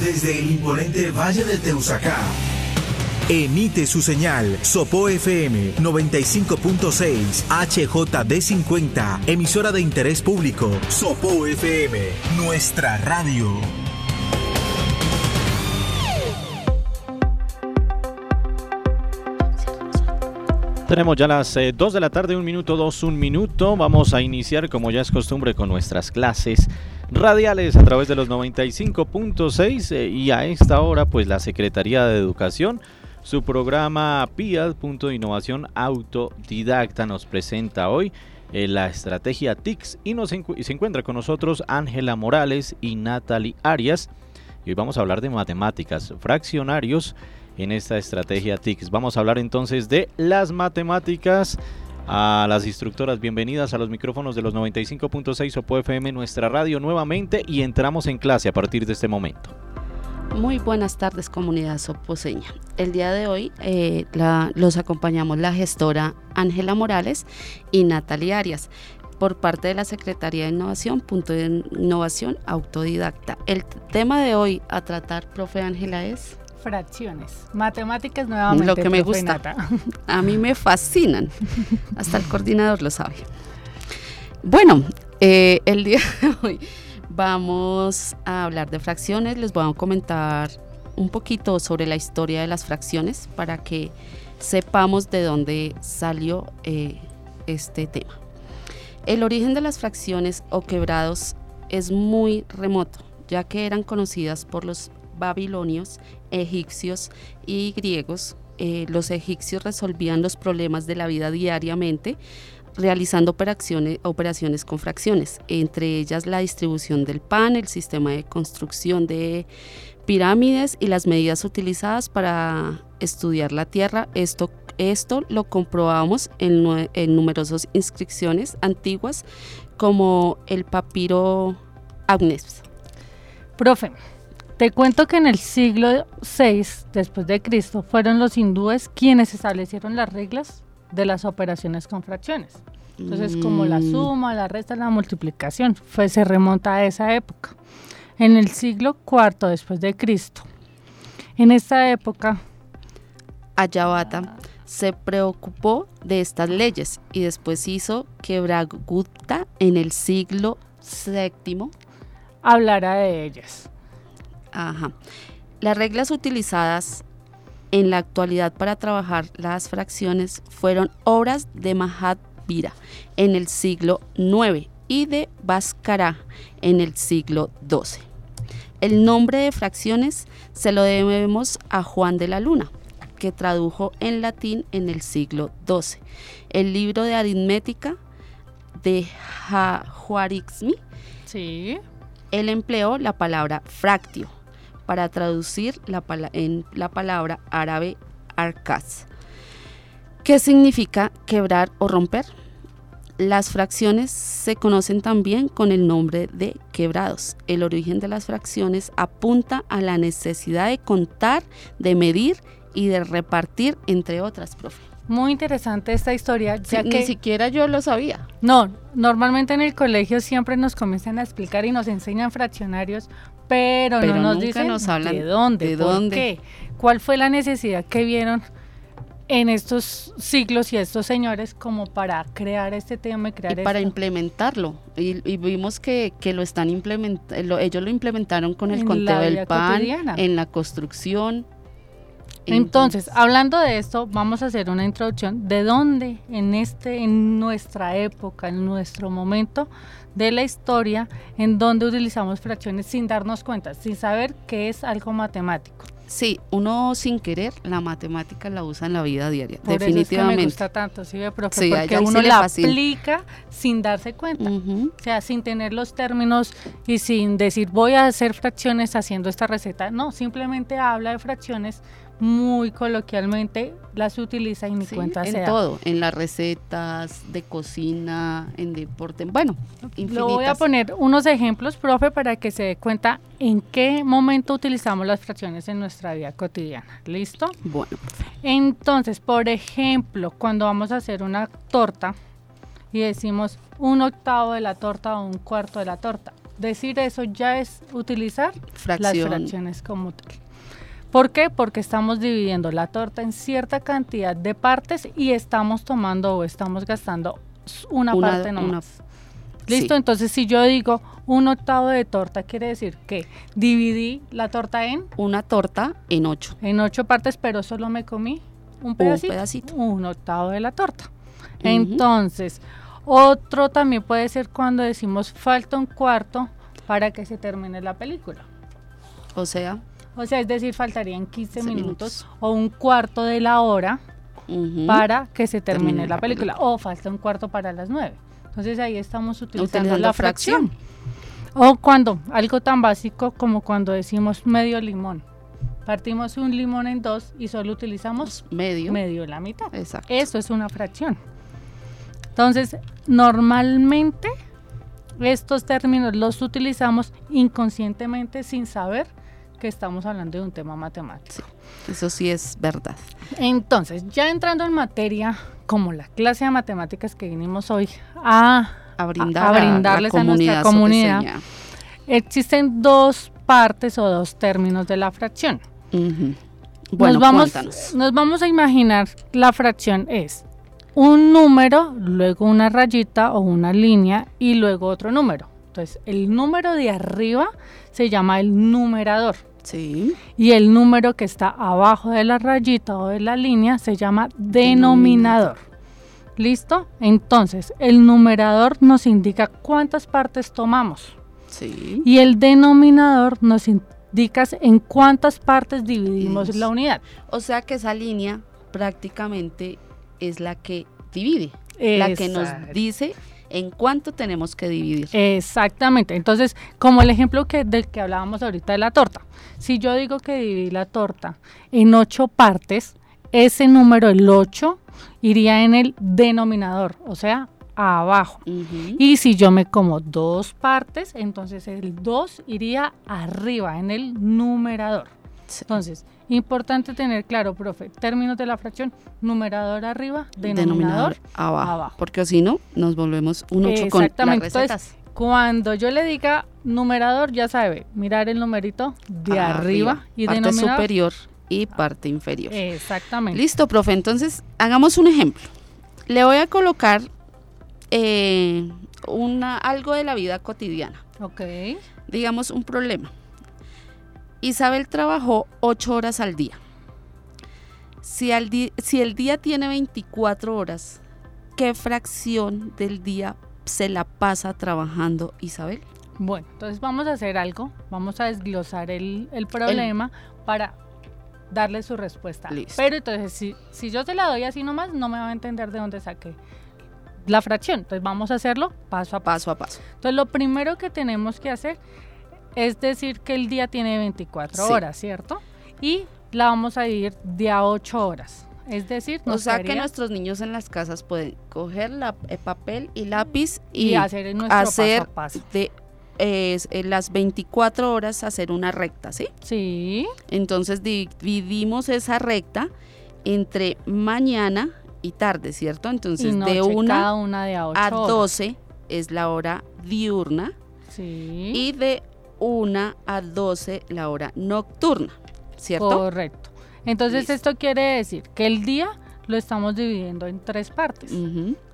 desde el imponente Valle de Teusacá. Emite su señal Sopo FM 95.6 HJD50, emisora de interés público. Sopo FM, nuestra radio. Tenemos ya las 2 eh, de la tarde, un minuto, dos, un minuto. Vamos a iniciar, como ya es costumbre, con nuestras clases radiales a través de los 95.6 eh, y a esta hora, pues la Secretaría de Educación, su programa PIAD, Punto Innovación Autodidacta, nos presenta hoy eh, la estrategia TICS y, nos se encuentra con nosotros Ángela Morales y Natalie Arias. Y hoy vamos a hablar de matemáticas, fraccionarios en esta estrategia TICS. Vamos a hablar entonces de las matemáticas. A las instructoras, bienvenidas a los micrófonos de los 95.6 Opo FM, nuestra radio nuevamente y entramos en clase a partir de este momento. Muy buenas tardes comunidad soposeña. El día de hoy eh, los acompañamos la gestora Ángela Morales y Natalia Arias por parte de la Secretaría de Innovación, punto de innovación autodidacta. El tema de hoy a tratar, profe Ángela, es fracciones. Matemáticas nuevamente. Lo que me gusta. A mí me fascinan. Hasta el coordinador lo sabe. Bueno, eh, el día de hoy vamos a hablar de fracciones. Les voy a comentar un poquito sobre la historia de las fracciones para que sepamos de dónde salió eh, este tema. El origen de las fracciones o quebrados es muy remoto, ya que eran conocidas por los babilonios, egipcios y griegos. Eh, los egipcios resolvían los problemas de la vida diariamente realizando operaciones, operaciones con fracciones, entre ellas la distribución del pan, el sistema de construcción de pirámides y las medidas utilizadas para estudiar la tierra. Esto, esto lo comprobamos en, numerosas inscripciones antiguas como el papiro Agnes. Profe, te cuento que en el siglo VI después de Cristo fueron los hindúes quienes establecieron las reglas de las operaciones con fracciones. Entonces, como la mm. suma, la resta, la multiplicación, fue, se remonta a esa época. En el siglo IV después de Cristo. En esta época, Ayavata se preocupó de estas leyes y después hizo que Bragutta en el siglo VII hablara de ellas. Ajá. Las reglas utilizadas en la actualidad para trabajar las fracciones fueron obras de Mahavira en el siglo IX y de Bhaskara en el siglo XII. El nombre de fracciones se lo debemos a Juan de la Luna, que tradujo en latín en el siglo XII. El libro de aritmética de Juarixmi. Sí. Él empleó la palabra fractio para traducir la en la palabra árabe arcas, ¿Qué significa quebrar o romper. Las fracciones se conocen también con el nombre de quebrados. El origen de las fracciones apunta a la necesidad de contar, de medir y de repartir, entre otras, profe. Muy interesante esta historia, ya que ni siquiera yo lo sabía. No, normalmente en el colegio siempre nos comienzan a explicar y nos enseñan fraccionarios, pero, no nos dicen nos hablan de dónde, de dónde. qué, cuál fue la necesidad que vieron en estos siglos y estos señores como para crear este tema y crear y para implementarlo y, vimos que, lo están implementando ellos lo implementaron con el conteo del pan en la construcción entonces, hablando de esto, vamos a hacer una introducción. De dónde en este, en nuestra época, en nuestro momento de la historia, en donde utilizamos fracciones sin darnos cuenta, sin saber qué es algo matemático. Sí, uno sin querer la matemática la usa en la vida diaria, definitivamente. me gusta tanto, sí, profe, porque uno la aplica sin darse cuenta, o sea, sin tener los términos y sin decir voy a hacer fracciones haciendo esta receta, no, simplemente habla de fracciones muy coloquialmente las utiliza y ni cuenta en todo, en las recetas de cocina, en deporte, bueno, infinitas. voy a poner unos ejemplos, profe, para que se dé cuenta en qué momento utilizamos las fracciones en nuestra vida cotidiana. ¿Listo? Bueno. Entonces, por ejemplo, cuando vamos a hacer una torta y decimos un octavo de la torta o un cuarto de la torta, decir eso ya es utilizar Fracción. las fracciones como tal. ¿Por qué? Porque estamos dividiendo la torta en cierta cantidad de partes y estamos tomando o estamos gastando una, Una- parte una- nomás. Listo, Sí. entonces si yo digo un octavo de torta, quiere decir que dividí la torta en, Una torta en ocho. en ocho partes, pero solo me comí un pedacito. pedacito. Un octavo de la torta. Entonces, otro también puede ser cuando decimos falta un cuarto para que se termine la película. O sea, O sea, es decir, faltarían 15 15 minutos, minutos. o un cuarto de la hora para que se termine Termine la la película. O falta un cuarto para las 9. Entonces ahí estamos utilizando, utilizando la fracción. O cuando, algo tan básico como cuando decimos medio limón. Partimos un limón en dos y solo utilizamos Medio. medio la mitad. Exacto. Eso es una fracción. Entonces, normalmente estos términos los utilizamos inconscientemente sin saber que estamos hablando de un tema matemático. Eso sí es verdad. Entonces, ya entrando en materia, como la clase de matemáticas que vinimos hoy a, A brindar a a, brindarles a nuestra comunidad. existen dos partes o dos términos de la fracción. soteña. Ujú. Bueno, nos, vamos, cuéntanos. nos vamos a imaginar la fracción es un número, luego una rayita o una línea y luego otro número. Entonces, el número de arriba se llama el numerador Sí. y el número que está abajo de la rayita o de la línea se llama denominador. ¿Listo? Entonces, el numerador nos indica cuántas partes tomamos Sí. y el denominador nos indica en cuántas partes dividimos la unidad. O sea que esa línea prácticamente es la que divide, la que nos dice en cuánto tenemos que dividir. Exactamente. Entonces, como el ejemplo que, del que hablábamos ahorita de la torta. Si yo digo que dividí la torta en ocho partes, ese número, el 8, iría en el denominador, o sea, abajo. Y si yo me como dos partes, entonces el 2 iría arriba, en el numerador. Entonces, importante tener claro, profe, términos de la fracción, numerador arriba, denominador, Denominador abajo, abajo. Porque si no, nos volvemos un 8 con las Exactamente. recetas. Entonces, cuando yo le diga numerador, ya sabe, mirar el numerito de arriba, y parte denominador. superior y parte inferior. Exactamente. Listo, profe. Entonces, hagamos un ejemplo. Le voy a colocar eh, una, algo de la vida cotidiana. Ok. Digamos un problema. Isabel trabajó 8 horas al día. Si, al di- si el día tiene 24 horas, ¿qué fracción del día se la pasa trabajando Isabel? Bueno, entonces vamos a hacer algo. Vamos a desglosar el, el problema para darle su respuesta. Listo. Pero entonces, si, si yo se la doy así nomás, no me va a entender de dónde saqué la fracción. Entonces vamos a hacerlo paso a paso. Paso a paso. Entonces, lo primero que tenemos que hacer es decir que el día tiene 24 Sí. horas, ¿cierto? Y la vamos a dividir de a 8 horas. Es decir, O sea que nuestros niños en las casas pueden coger la, el papel y lápiz y, y hacer nuestro hacer paso a paso. de eh, en las 24 horas hacer una recta, ¿sí? Sí, Entonces dividimos esa recta entre mañana y tarde, ¿cierto? Entonces noche, de 1 cada una de a 8 a 12 es la hora diurna Sí, y de 1 a 12 la hora nocturna, ¿cierto? correcto. Entonces, Listo. esto quiere decir que el día lo estamos dividiendo en tres partes.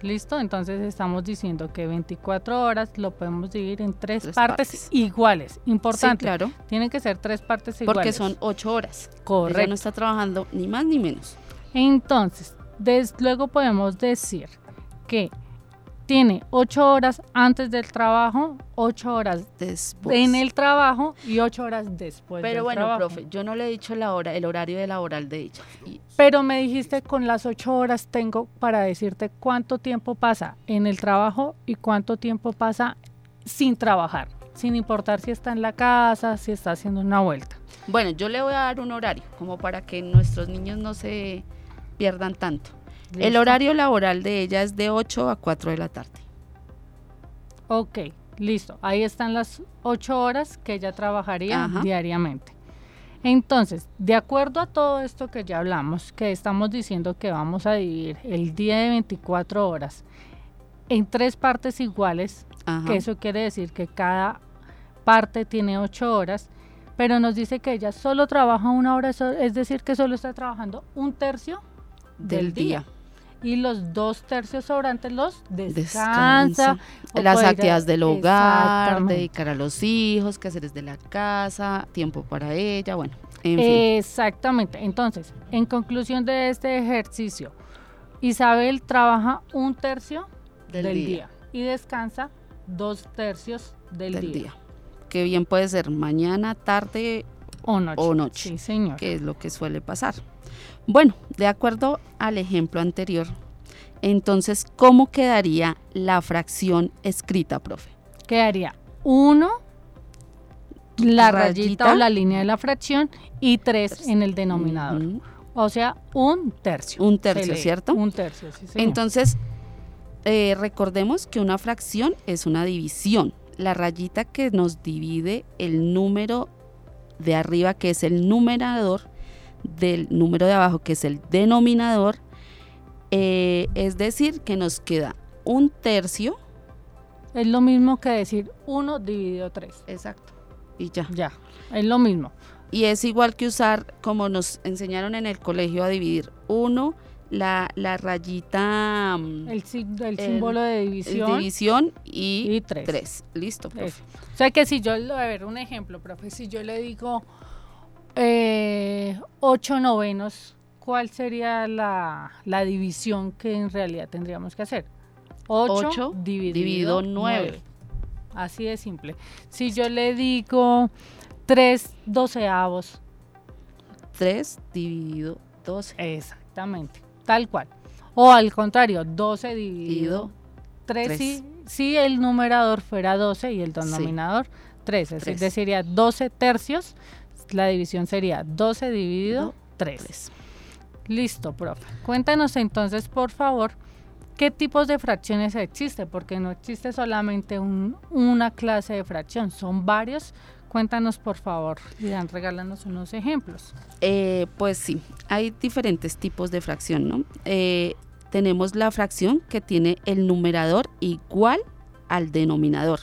¿Listo? Entonces estamos diciendo que 24 horas lo podemos dividir en tres, Tres partes, partes. iguales. Sí, Importante. claro, Tienen que ser tres partes iguales. porque son 8 horas. Ella correcto. no está trabajando ni más ni menos. Entonces, des- luego podemos decir que tiene 8 horas antes del trabajo, 8 horas Después. en el trabajo y 8 horas después Pero del bueno, trabajo. profe, yo no le he dicho la hora, el horario de laboral de ella. Pero me dijiste con las 8 horas tengo para decirte cuánto tiempo pasa en el trabajo y cuánto tiempo pasa sin trabajar, sin importar si está en la casa, si está haciendo una vuelta. Bueno, yo le voy a dar un horario, como para que nuestros niños no se pierdan tanto. El horario laboral de ella es de 8 a 4 de la tarde. Ok, listo. Ahí están las 8 horas que ella trabajaría Ajá. diariamente. Entonces, de acuerdo a todo esto que ya hablamos, que estamos diciendo que vamos a dividir el día de 24 horas en tres partes iguales, Ajá. que eso quiere decir que cada parte tiene ocho horas, pero nos dice que ella solo trabaja una hora, es decir, que solo está trabajando un tercio del, día. Y los dos tercios sobrantes los descansa. Las actividades del hogar, dedicar a los hijos, que hacer desde la casa, tiempo para ella, bueno, en fin. Exactamente. Entonces, en conclusión de este ejercicio, Isabel trabaja un tercio del, día. y descansa dos tercios del, día. Que bien puede ser mañana, tarde o noche. O noche. Sí, señor. Que es lo que suele pasar. Bueno, de acuerdo al ejemplo anterior, entonces, ¿cómo quedaría la fracción escrita, profe? Quedaría 1, la rayita, o la línea de la fracción y 3 en el denominador. O sea, un tercio. Un tercio, ¿cierto? Un tercio, sí. Entonces, eh, recordemos que una fracción es una división. La rayita que nos divide el número de arriba, que es el numerador, del número de abajo, que es el denominador, eh, es decir, que nos queda un tercio. Es lo mismo que decir 1 dividido 3. Exacto. Y ya. Ya, es lo mismo. Y es igual que usar, como nos enseñaron en el colegio, a dividir 1, la, la, rayita... Mm, el, símbolo de división. división y 3. Listo, profe. O sea que si yo, a ver, un ejemplo, profe, si yo le digo eh, 8 novenos, ¿cuál sería la, división que en realidad tendríamos que hacer? 8, dividido, 9. Así de simple. Si yo le digo 3 doceavos. 3 dividido 12. Exactamente, tal cual. O al contrario, 12 dividido 3, Si, el numerador fuera 12 y el denominador 13. Es decir, sería 12 tercios la división sería 12 dividido 3. Listo, profe. Cuéntanos entonces, por favor, qué tipos de fracciones existe, porque no existe solamente una clase de fracción, son varios. Cuéntanos, por favor, y dan, regálanos unos ejemplos. Eh, pues sí, hay diferentes tipos de fracción, ¿no? Eh, tenemos la fracción que tiene el numerador igual al denominador.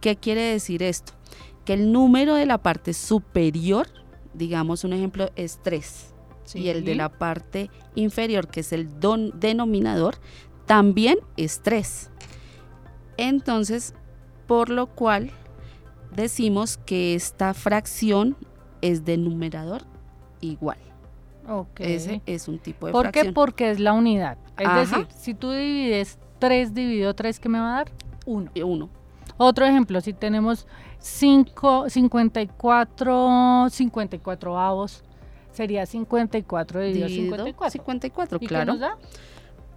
¿Qué quiere decir esto? Que el número de la parte superior, digamos un ejemplo, es 3. Y el de la parte inferior, que es el denominador, también es 3. Entonces, por lo cual decimos que esta fracción es de numerador igual. Okay. Ese es un tipo de ¿Por fracción. qué? Porque es la unidad. Es decir, si tú divides 3 dividido 3, ¿qué me va a dar? 1. 1. Otro ejemplo, si tenemos 5, 54, 54 avos, sería 54 dividido 54. 54, ¿Y claro. ¿Qué nos da?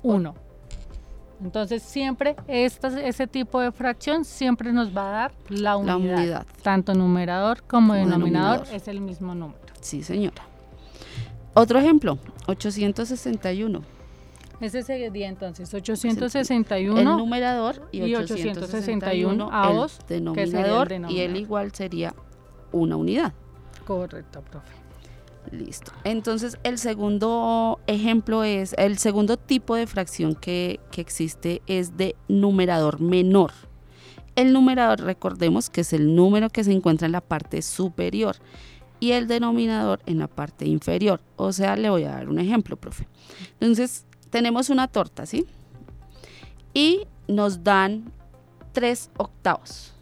1. Entonces siempre ese tipo de fracción siempre nos va a dar la unidad. Tanto numerador como, denominador, es el mismo número. Sí, señora. Otro ejemplo, 861. Ese sería entonces 861 el numerador y, 861 avos, el denominador, y el igual sería una unidad. Correcto, profe. Listo. Entonces el segundo ejemplo es, el segundo tipo de fracción que, que existe es de numerador menor. El numerador, recordemos que es el número que se encuentra en la parte superior y el denominador en la parte inferior. O sea, le voy a dar un ejemplo, profe. Entonces, tenemos una torta, ¿sí? Y nos dan tres octavos.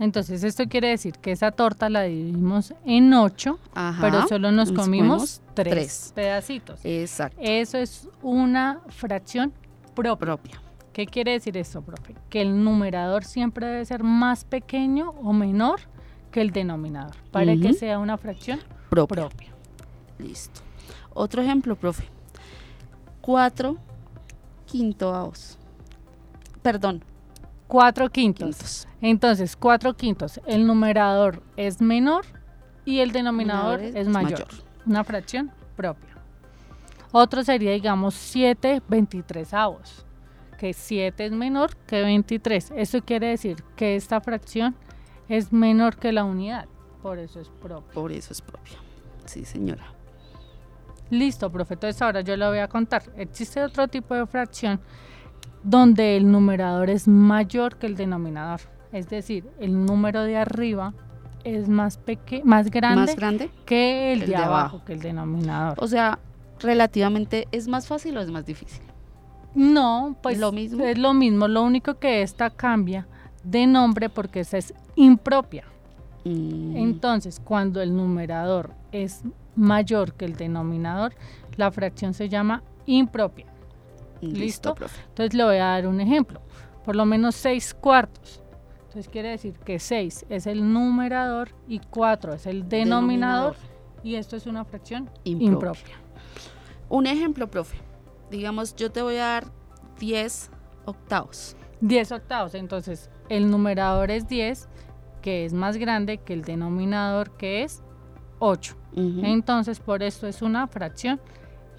Entonces esto quiere decir que esa torta la dividimos en ocho, pero solo nos, comimos, tres, pedacitos. Exacto. Eso es una fracción propia. ¿Qué quiere decir eso, profe? Que el numerador siempre debe ser más pequeño o menor que el denominador para que sea una fracción propia. Listo. Otro ejemplo, profe. 4 quintos. Perdón. 4 quintos. Entonces, 4 quintos. El numerador es menor y el denominador es, mayor. Una fracción propia. Otro sería, digamos, 7 23 avos. Que 7 es menor que 23. Eso quiere decir que esta fracción es menor que la unidad. Por eso es propia. Por eso es propia. Sí, señora. Listo, profe, entonces ahora yo le voy a contar. Existe otro tipo de fracción donde el numerador es mayor que el denominador. es decir, el número de arriba es más peque más grande, ¿Más grande? que el, el de, abajo. que el denominador. O sea, relativamente, ¿es más fácil o es más difícil? no, pues ¿Lo mismo? es lo mismo, lo único que esta cambia de nombre porque esa es impropia. Mm, Entonces, cuando el numerador es mayor que el denominador, la fracción se llama impropia. listo, ¿listo? profe. Entonces le voy a dar un ejemplo. Por lo menos 6 cuartos. Entonces quiere decir que 6 es el numerador y 4 es el denominador. Y esto es una fracción Impropia. impropia. Un ejemplo, profe. Digamos, yo te voy a dar 10 octavos. 10 octavos. Entonces el numerador es 10, que es más grande que el denominador, que es 8. Ujú. Entonces por esto es una fracción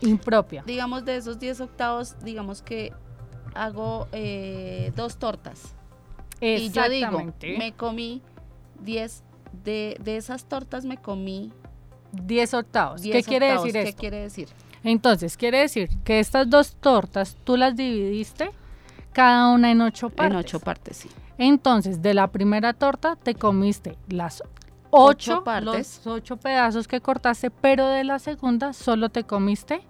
impropia. digamos, de esos 10 octavos, digamos que hago eh, dos tortas. Y yo digo, me comí 10, de, de esas tortas me comí 10 octavos. 10 ¿Qué quiere octavos. decir ¿Qué esto? quiere decir? Entonces, quiere decir que estas dos tortas tú las dividiste cada una en ocho partes. En ocho partes, sí. Entonces, de la primera torta te comiste las ocho, Ocho partes. los ocho pedazos que cortaste, pero de la segunda solo te comiste.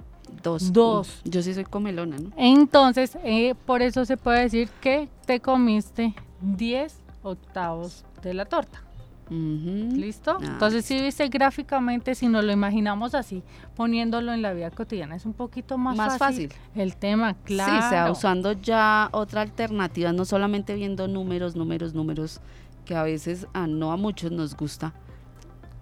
Dos. Dos. Yo sí soy comelona, ¿no? Entonces, eh, por eso se puede decir que te comiste 10 octavos de la torta. ¿Listo? Ah, Entonces, si viste gráficamente, si nos lo imaginamos así, poniéndolo en la vida cotidiana, es un poquito más, Más fácil, fácil. el tema, claro. Sí, o sea, usando ya otra alternativa, no solamente viendo números, números, números, que a veces a no a muchos nos gusta.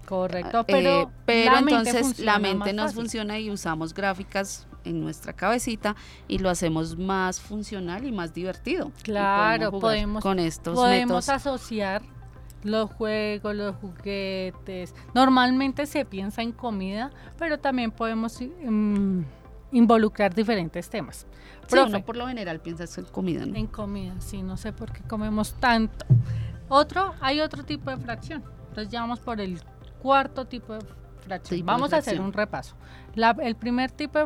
Correcto, Eh, pero, pero la mente entonces la mente nos fácil. funciona y usamos gráficas en nuestra cabecita y lo hacemos más funcional y más divertido. Claro, podemos- con estos Podemos asociar los juegos, los juguetes. Normalmente se piensa en comida, pero también podemos mm, involucrar diferentes temas. Sí, Profe, uno por lo general piensa en comida, ¿no? En comida, sí, no sé por qué comemos tanto. Otro, hay otro tipo de fracción. Entonces ya vamos por el cuarto tipo de fracción. Tipo de vamos a hacer un repaso. La- el primer tipo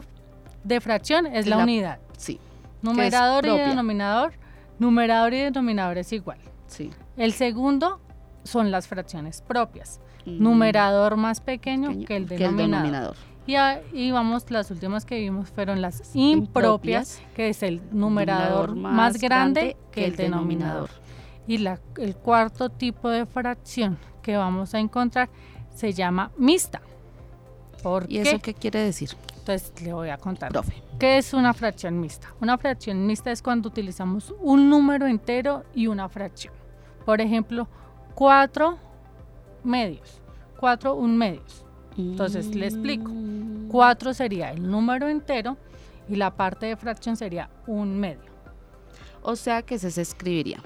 de fracción es la, la- unidad. Sí, Numerador y denominador. Numerador y denominador es igual. sí. El segundo son las fracciones propias. Mm, Numerador más pequeño, pequeño que el denominador. Y, a- y vamos, las últimas que vimos fueron las impropias, Impropias. que es el numerador más, grande que el denominador. Y la, el cuarto tipo de fracción que vamos a encontrar se llama mixta. ¿Por ¿Y qué? eso qué quiere decir, Entonces le voy a contar. profe? ¿Qué es una fracción mixta? Una fracción mixta es cuando utilizamos un número entero y una fracción. Por ejemplo, 4 medios. 4 un medios. Entonces, le explico. 4 sería el número entero y la parte de fracción sería un medio. O sea que se escribiría.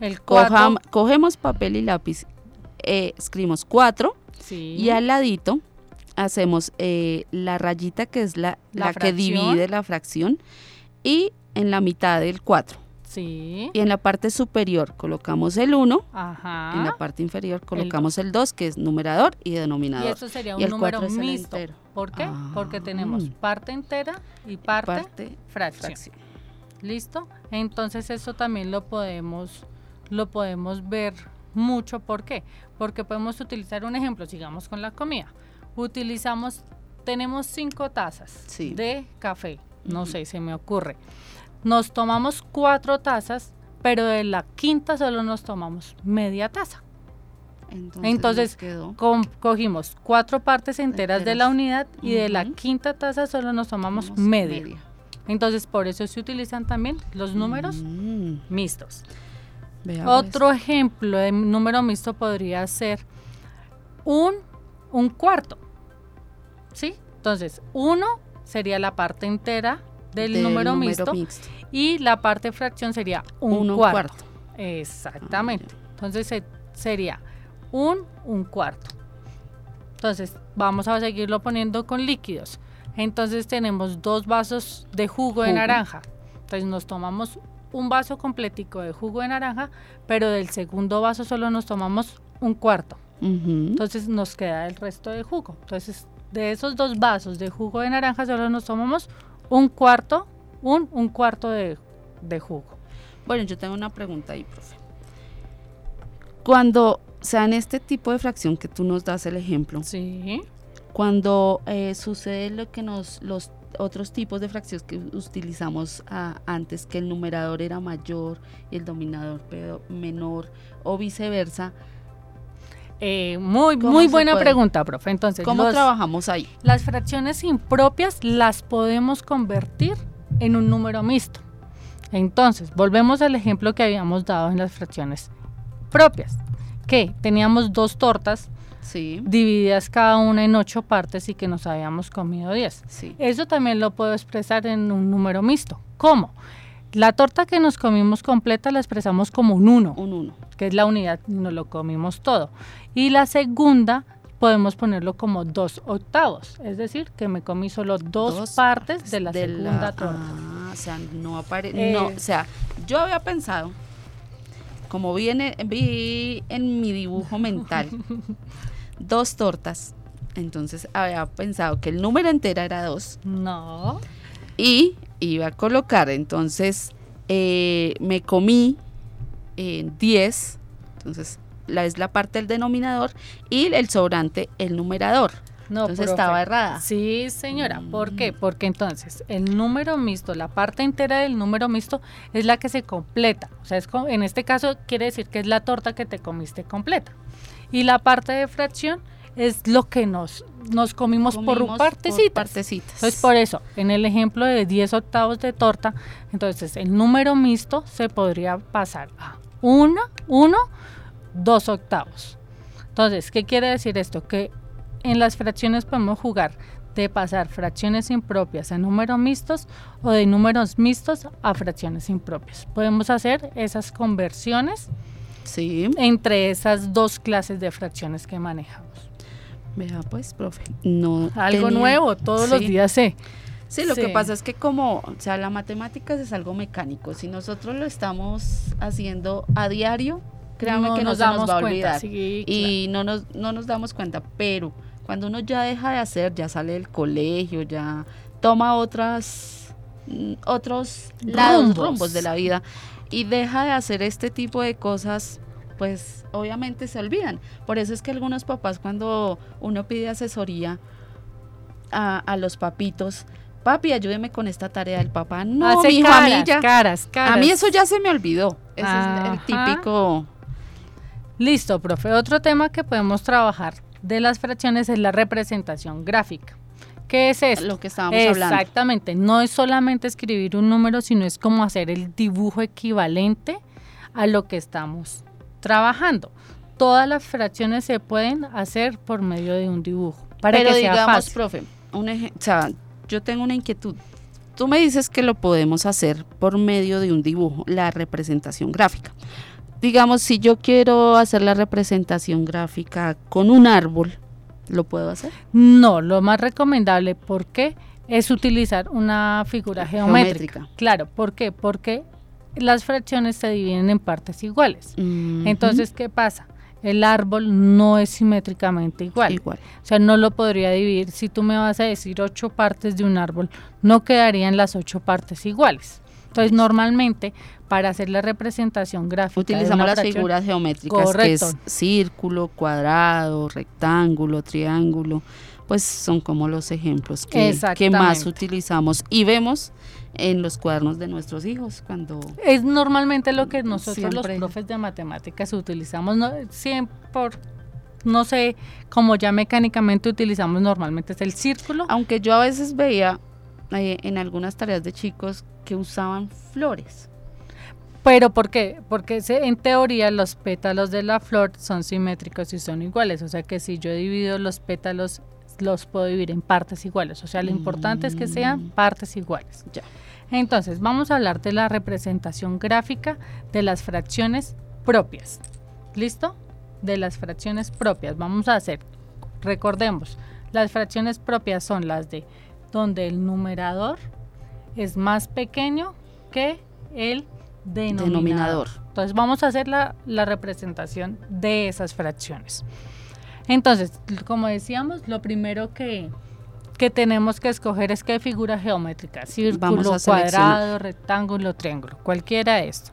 El 4 Cojam- cogemos papel y lápiz, eh, escribimos 4 sí, y al ladito hacemos eh, la rayita que es la, La la que divide la fracción y en la mitad del 4. sí, Y en la parte superior colocamos el 1, ajá. en la parte inferior colocamos el 2, que es numerador y y denominador. esto sería y un el número mixto. ¿Por qué? Ah. Porque tenemos parte entera y parte, parte fracción. fracción. ¿Listo? Entonces eso también lo podemos, lo podemos ver mucho. ¿Por qué? Porque podemos utilizar un ejemplo, sigamos con la comida. Utilizamos, tenemos cinco tazas Sí. de café, no sé, se me ocurre. Nos tomamos cuatro tazas, pero de la quinta solo nos tomamos media taza. Entonces, quedó cogimos cuatro partes enteras, de la unidad y de la quinta taza solo nos tomamos tomamos media. Entonces, por eso se utilizan también los números Mm, mixtos. Pues. Otro ejemplo de número mixto podría ser un, un cuarto. ¿Sí? Entonces, uno sería la parte entera del, número, mixto, mixto. y la parte fracción sería un Uno, un cuarto. cuarto. Exactamente. Entonces se- sería un, un cuarto. Entonces vamos a seguirlo poniendo con líquidos. Entonces tenemos dos vasos de jugo, de Jugo. naranja. Entonces nos tomamos un vaso completico de jugo de naranja, pero del segundo vaso solo nos tomamos un cuarto. Entonces nos queda el resto de jugo. Entonces de esos dos vasos de jugo de naranja solo nos tomamos un cuarto, un, un cuarto de, de jugo. Bueno, yo tengo una pregunta ahí, profe. Cuando, o sea, en este tipo de fracción que tú nos das el ejemplo, Sí. cuando eh, sucede lo que nos, los otros tipos de fracciones que utilizamos ah, antes, que el numerador era mayor y el dominador pero menor, o viceversa, Eh, muy, ¿Cómo muy buena puede? pregunta, profe. Entonces, ¿cómo los- trabajamos ahí? las fracciones impropias las podemos convertir en un número mixto. Entonces, volvemos al ejemplo que habíamos dado en las fracciones propias, que teníamos dos tortas Sí, divididas cada una en ocho partes y que nos habíamos comido 10. sí. Eso también lo puedo expresar en un número mixto. ¿Cómo? La torta que nos comimos completa la expresamos como un 1, Un 1. que es la unidad, nos lo comimos todo. Y la segunda podemos ponerlo como dos octavos, es decir, que me comí solo dos, partes de la segunda torta. Ah, o sea, no aparece. Eh, no, o sea, yo había pensado, como vi en, el- vi en mi dibujo mental, dos tortas. Entonces había pensado que el número entero era dos. No. Y iba a colocar, entonces eh, me comí eh, 10. Entonces la es la parte del denominador y el sobrante el numerador. No, Entonces profe. estaba errada. Sí, señora. ¿Por Mm. qué? Porque entonces el número mixto, la parte entera del número mixto es la que se completa. O sea, es co- en este caso quiere decir que es la torta que te comiste completa. Y la parte de fracción es lo que nos, nos comimos, Comimos por partecitas. partecitas. Entonces, por eso, en el ejemplo de 10 octavos de torta, entonces el número mixto se podría pasar a 1, 1, 2 octavos. Entonces, ¿qué quiere decir esto? Que en las fracciones podemos jugar de pasar fracciones impropias a números mixtos o de números mixtos a fracciones impropias. Podemos hacer esas conversiones Sí. entre esas dos clases de fracciones que manejamos. Vea, pues, profe. No Algo tenía- nuevo, todos los días sé. Sí, lo que pasa es que como, o sea, la matemática es algo mecánico. Si nosotros lo estamos haciendo a diario, créanme No que no nos se nos va a cuenta, olvidar. sí, y no nos, no nos damos cuenta. Pero cuando uno ya deja de hacer, ya sale del colegio, ya toma otras, mm, otros lados, Rumbos. rumbos de la vida y deja de hacer este tipo de cosas, pues obviamente se olvidan. Por eso es que algunos papás cuando uno pide asesoría a, a los papitos, papi, ayúdeme con esta tarea del papá. No, Hace mijo, caras, a mí ya, caras, caras. a mí eso ya se me olvidó. Ese es el típico. Listo, profe. Otro tema que podemos trabajar de las fracciones es la representación gráfica. ¿Qué es esto? Lo que estábamos hablando. Exactamente. No es solamente escribir un número, sino es como hacer el dibujo equivalente a lo que estamos trabajando. Todas las fracciones se pueden hacer por medio de un dibujo. Para Pero que sea digamos, fácil. profe, un eje- o sea, yo tengo una inquietud. Tú me dices que lo podemos hacer por medio de un dibujo, la representación gráfica. Digamos, si yo quiero hacer la representación gráfica con un árbol, ¿lo puedo hacer? No, lo más recomendable, ¿por qué? Es utilizar una figura geométrica. Geométrica. Claro, ¿por qué? Porque las fracciones se dividen en partes iguales. Entonces, ¿qué pasa? El árbol no es simétricamente igual. igual. O sea, no lo podría dividir. Si tú me vas a decir ocho partes de un árbol, no quedarían las ocho partes iguales. Entonces, normalmente, para hacer la representación gráfica, Utilizamos las fracción- figuras geométricas, que es círculo, cuadrado, rectángulo, triángulo, pues son como los ejemplos que, que más utilizamos y vemos en los cuadernos de nuestros hijos cuando Es normalmente lo que nosotros Siempre. los profes de matemáticas utilizamos, no, siempre por, no sé, como ya mecánicamente utilizamos normalmente es el círculo. Aunque yo a veces veía eh, en algunas tareas de chicos que usaban flores. Pero ¿por qué? Porque se- en teoría los pétalos de la flor son simétricos y son iguales. O sea que si yo divido los pétalos, los puedo dividir en partes iguales. O sea, lo importante es que sean Mm. partes iguales. Ya. Entonces, vamos a hablar de la representación gráfica de las fracciones propias. ¿Listo? De las fracciones propias. Vamos a hacer, recordemos, las fracciones propias son las de donde el numerador es más pequeño que el denominador. Denominador. Entonces vamos a hacer la, la representación de esas fracciones. Entonces, como decíamos, lo primero que, que tenemos que escoger es qué figura geométrica, círculo, Vamos a seleccionar. cuadrado, rectángulo, triángulo, cualquiera de esto.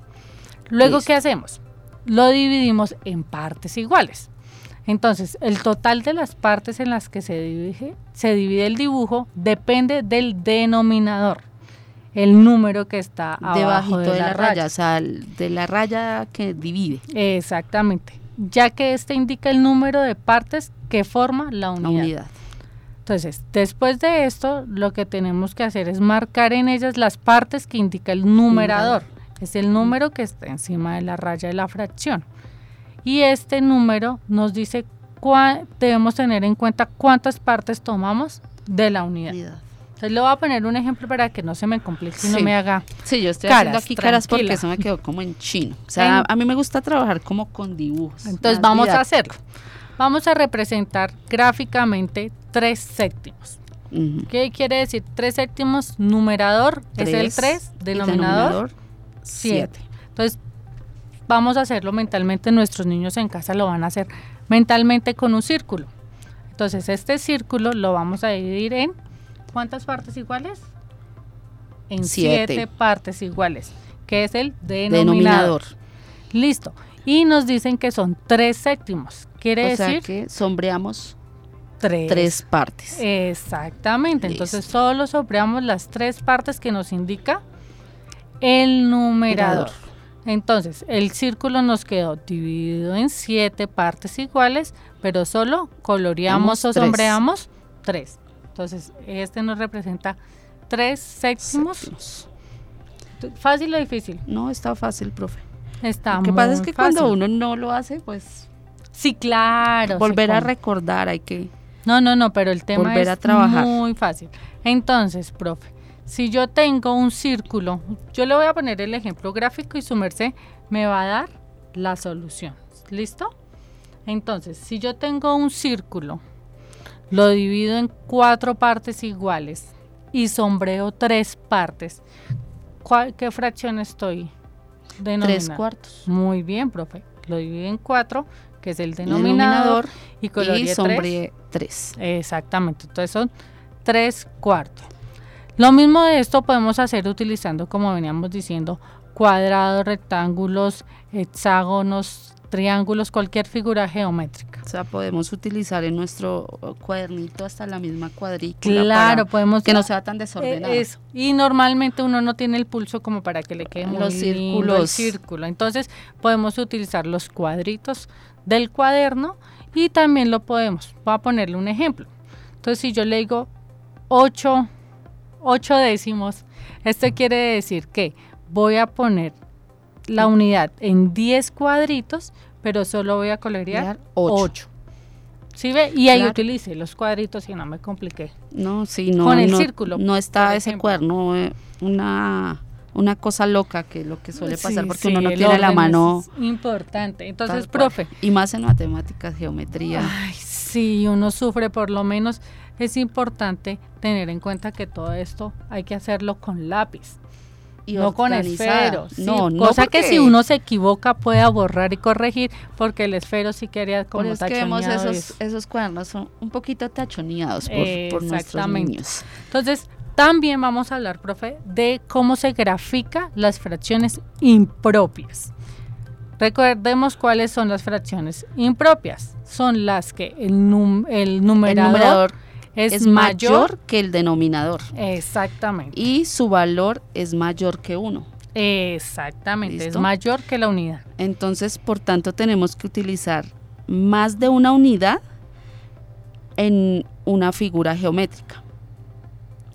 Luego, Listo. ¿qué hacemos? lo dividimos en partes iguales. Entonces, el total de las partes en las que se divide, se divide el dibujo depende del denominador, el número que está debajo de, de, la, raya. o sea, de la raya que divide Exactamente, ya que este indica el número de partes que forma la la unidad. unidad. Entonces, después de esto, lo que tenemos que hacer es marcar en ellas las partes que indica el numerador. Es el número que está encima de la raya de la fracción. Y este número nos dice cua- debemos tener en cuenta cuántas partes tomamos de la unidad. unidad. Entonces, le voy a poner un ejemplo para que no se me complique y no me haga. Sí, yo estoy Caras, haciendo aquí caras porque eso me quedó como en chino. O sea, En- a mí me gusta trabajar como con dibujos. Entonces, vamos a hacerlo. Vamos a representar gráficamente tres séptimos. ¿Qué quiere decir? Tres séptimos, numerador es el Tres, 3, y denominador siete. 7. Entonces, vamos a hacerlo mentalmente. Nuestros niños en casa lo van a hacer mentalmente con un círculo. Entonces, este círculo lo vamos a dividir en ¿cuántas partes iguales? En Siete. siete partes iguales, que es el denominador. Denominador. Listo. Y nos dicen que son tres séptimos. Quiere O sea decir que sombreamos tres. tres partes. Exactamente. Entonces solo sobramos las tres partes que nos indica el numerador. Numerador. Entonces, el círculo nos quedó dividido en siete partes iguales, pero solo coloreamos o sombreamos tres. Entonces, este nos representa tres séptimos. Séptimos. ¿Fácil o difícil? No, está fácil, profe. Está Lo que pasa es que fácil. cuando uno no lo hace, pues Sí, claro. volver a recordar hay que... No, no, no, pero el tema Volver es a trabajar. muy fácil. Entonces, profe, si yo tengo un círculo, yo le voy a poner el ejemplo gráfico y su merced me va a dar la solución. ¿Listo? Entonces, si yo tengo un círculo, lo divido en cuatro partes iguales y sombreo tres partes, ¿cuál- ¿qué fracción estoy denominando? Tres cuartos. Muy bien, profe. Lo divido en cuatro, que es el denominador, Denominador y y coloreé tres. tres. Exactamente, entonces son tres cuartos. Lo mismo de esto podemos hacer utilizando, como veníamos diciendo, cuadrados, rectángulos, hexágonos, triángulos, cualquier figura geométrica. O sea, podemos utilizar en nuestro cuadernito hasta la misma cuadrícula. Claro, para podemos que no sea tan eh, desordenado. eso. Y normalmente uno no tiene el pulso como para que le quede muy Los lindo el círculos. círculo. Entonces podemos utilizar los cuadritos del cuaderno y también lo podemos. Voy a ponerle un ejemplo. Entonces si yo le digo 8, 8 décimos, esto quiere decir que voy a poner la unidad en 10 cuadritos, pero solo voy a colorear Colorear ocho. 8. ¿Sí ve? Y ahí Claro. utilice los cuadritos y no me compliqué. No, sí, no. Con el no, círculo, No está ese cuaderno eh, una, una cosa loca que lo que suele pasar Sí, porque sí, uno no tiene la mano. es importante. Entonces, profe, Y más en matemáticas, geometría. ay, si uno sufre por lo menos, es importante tener en cuenta que todo esto hay que hacerlo con lápiz, y no con organizada. esfero. sí, no, no. cosa que si uno se equivoca pueda borrar y corregir, porque el esfero sí quedaría Por como eso es que vemos tachoneado y esos, eso. esos cuadernos son un poquito tachoneados por, por nuestros niños. Entonces, también vamos a hablar, profe, de cómo se grafica las fracciones impropias. Recordemos cuáles son las fracciones impropias. Son las que el, num- el numerador es, es mayor. mayor que el denominador Exactamente. y su valor es mayor que uno. Exactamente. Es mayor que la unidad. Entonces, por tanto, tenemos que utilizar más de una unidad en una figura geométrica.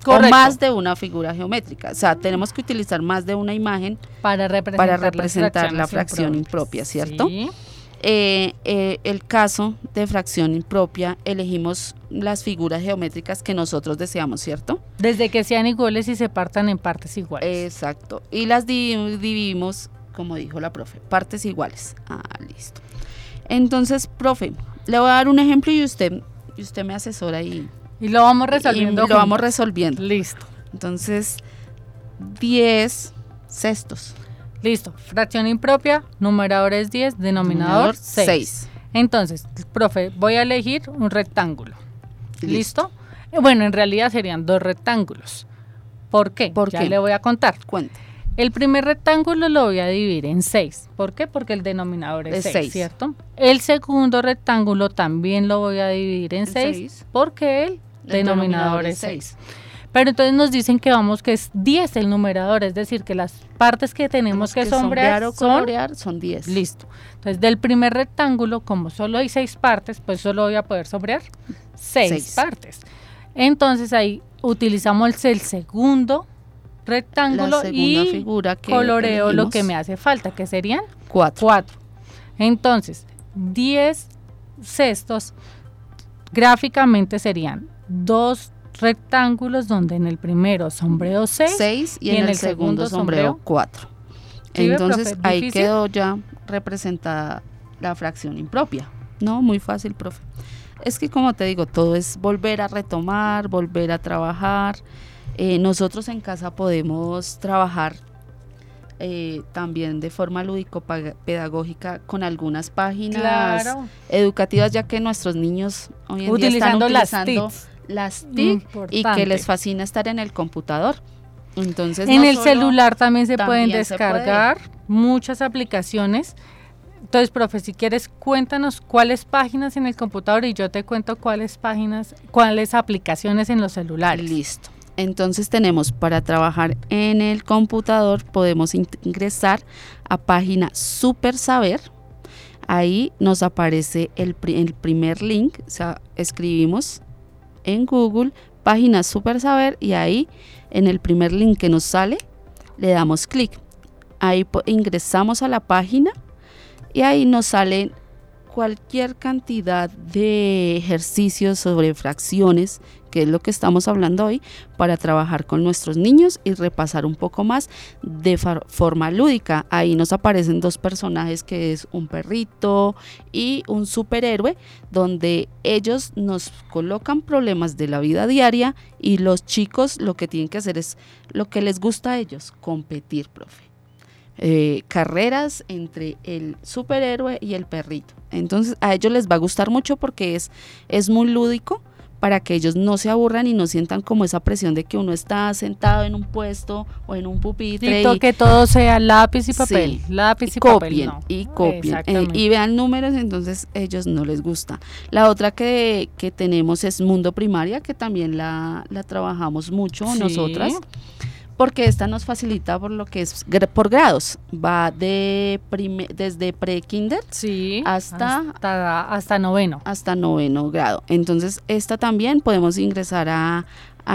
Correcto. O más de una figura geométrica. O sea, tenemos que utilizar más de una imagen. para representar, para representar la fracción impropia, ¿cierto? Sí. Eh, eh, el caso de fracción impropia, elegimos las figuras geométricas que nosotros deseamos, ¿cierto? Desde que sean iguales y se partan en partes iguales. Exacto. Y las di- dividimos, como dijo la profe, partes iguales. Ah, listo. Entonces, profe, le voy a dar un ejemplo y usted, y usted me asesora y, y lo vamos y resolviendo. lo vamos resolviendo. Listo. Entonces, 10 sextos. Listo. Fracción impropia, numerador es 10, denominador 6. 6. Entonces, profe, voy a elegir un rectángulo. ¿Listo? Bueno, en realidad serían dos rectángulos. ¿Por qué? ¿Por ya qué? le voy a contar. Cuente. El primer rectángulo lo voy a dividir en 6. ¿Por qué? Porque el denominador es 6, ¿cierto? El segundo rectángulo también lo voy a dividir en 6 porque el, denominador, es 6. Pero entonces nos dicen que vamos que es 10 el numerador, es decir, que las partes que tenemos que, sombrear, o colorear son 10. Listo. Entonces, del primer rectángulo, como solo hay 6 partes, pues solo voy a poder sombrear 6 partes. Entonces ahí utilizamos el segundo rectángulo y figura coloreo lo que me hace falta, que serían 4. Entonces, 10 cestos gráficamente serían dos rectángulos donde en el primero sombreo 6 y, en, el, segundo, sombreo 4. Entonces ahí quedó ya representada la fracción impropia. No, muy fácil, profe. Es que como te digo, todo es volver a retomar, volver a trabajar. Eh, nosotros en casa podemos trabajar eh, también de forma lúdico-pedagógica con algunas páginas educativas, ya que nuestros niños hoy en día están utilizando las TIC y que les fascina estar en el computador. Entonces, en el celular también se pueden descargar muchas aplicaciones. Entonces, profe, si quieres, cuéntanos cuáles páginas en el computador y yo te cuento cuáles páginas, cuáles aplicaciones en los celulares. Listo. Entonces tenemos para trabajar en el computador, podemos ingresar a página Super Saber. Ahí nos aparece el, el primer link, o sea, escribimos en Google, página Super Saber y ahí en el primer link que nos sale le damos clic. Ahí ingresamos a la página y ahí nos salen cualquier cantidad de ejercicios sobre fracciones, que es lo que estamos hablando hoy, para trabajar con nuestros niños y repasar un poco más de forma lúdica. Ahí nos aparecen dos personajes que es un perrito y un superhéroe, donde ellos nos colocan problemas de la vida diaria y los chicos lo que tienen que hacer es lo que les gusta a ellos, competir, profe. Eh, carreras entre el superhéroe y el perrito. Entonces a ellos les va a gustar mucho porque es, es muy lúdico para que ellos no se aburran y no sientan como esa presión de que uno está sentado en un puesto o en un pupitre. Y, que todo sea lápiz y papel, lápiz y, copien, Y copien, eh, y vean números, entonces ellos no les gusta. La otra que, que tenemos es Mundo Primaria, que también la, la trabajamos mucho nosotras porque esta nos facilita por lo que es por grados. Va de desde pre-kinder sí, hasta, hasta, noveno. Hasta noveno grado. Entonces, esta también podemos ingresar a,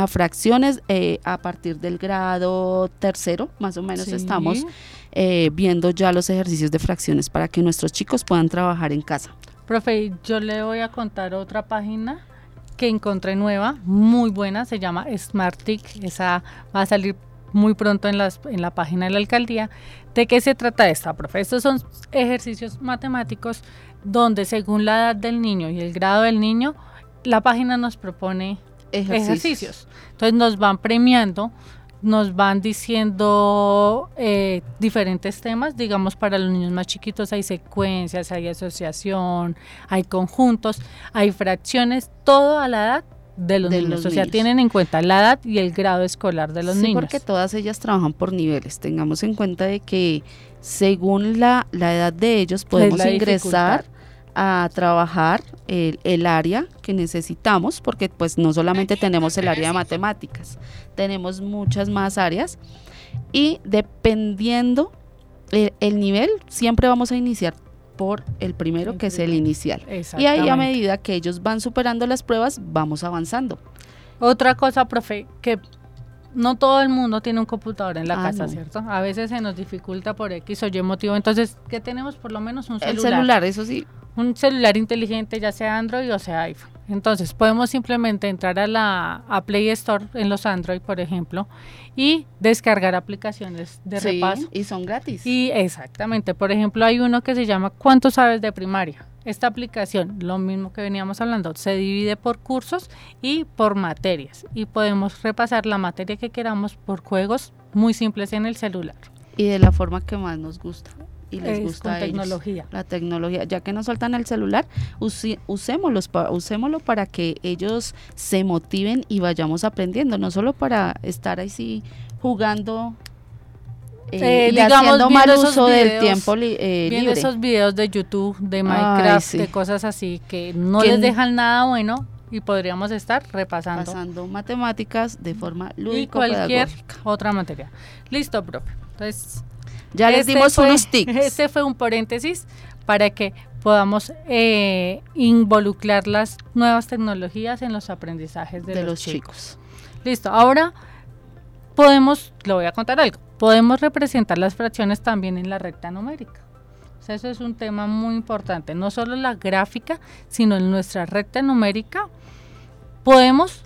fracciones eh, a partir del grado tercero, más o menos estamos eh, viendo ya los ejercicios de fracciones para que nuestros chicos puedan trabajar en casa. Profe, yo le voy a contar otra página que encontré nueva, muy buena, se llama SmartTic, esa va a salir muy pronto en, las, en la página de la alcaldía. ¿De qué se trata esta, profe? Estos son ejercicios matemáticos donde según la edad del niño y el grado del niño, la página nos propone ejercicios. Entonces nos van premiando, nos van diciendo eh, diferentes temas, digamos para los niños más chiquitos hay secuencias, hay asociación, hay conjuntos, hay fracciones, todo a la edad de los niños. o sea, tienen en cuenta la edad y el grado escolar de los sí, niños. porque todas ellas trabajan por niveles. Tengamos en cuenta de que según la, la edad de ellos podemos ingresar a trabajar el, el, área que necesitamos, porque pues no solamente tenemos el área de matemáticas, tenemos muchas más áreas y dependiendo el, el nivel, siempre vamos a iniciar por el primero, que es el inicial. Y ahí a medida que ellos van superando las pruebas, vamos avanzando. Otra cosa, profe, que no todo el mundo tiene un computador en la ah, casa, ¿cierto? A veces se nos dificulta por X o Y motivo. Entonces, ¿qué tenemos? Por lo menos un celular. El celular, eso sí. Un celular inteligente, ya sea Android o sea iPhone. Entonces, podemos simplemente entrar a la Play Store en los Android, por ejemplo, y descargar aplicaciones de sí, repaso. Y son gratis. Y exactamente, por ejemplo, hay uno que se llama ¿Cuánto sabes de primaria? Esta aplicación, lo mismo que veníamos hablando, se divide por cursos y por materias y podemos repasar la materia que queramos por juegos muy simples en el celular. Y de la forma que más nos gusta y les gusta tecnología. la tecnología. Ya que no sueltan el celular, usémoslo para que ellos se motiven y vayamos aprendiendo, no solo para estar ahí sí jugando eh, Eh, y digamos, haciendo mal uso del videos, tiempo li- eh, libre. esos videos de YouTube, de Minecraft, sí. de cosas así que no les dejan nada bueno y podríamos estar repasando pasando matemáticas de forma y lúdico cualquier pedagógica. otra materia. Listo, profe. Entonces, Ya les este dimos fue- unos tips. Este fue un paréntesis para que podamos eh, involucrar las nuevas tecnologías en los aprendizajes de, de, los, los chicos. chicos. Listo, ahora podemos, le voy a contar algo, podemos representar las fracciones también en la recta numérica. O sea, eso es un tema muy importante, no solo la gráfica, sino en nuestra recta numérica podemos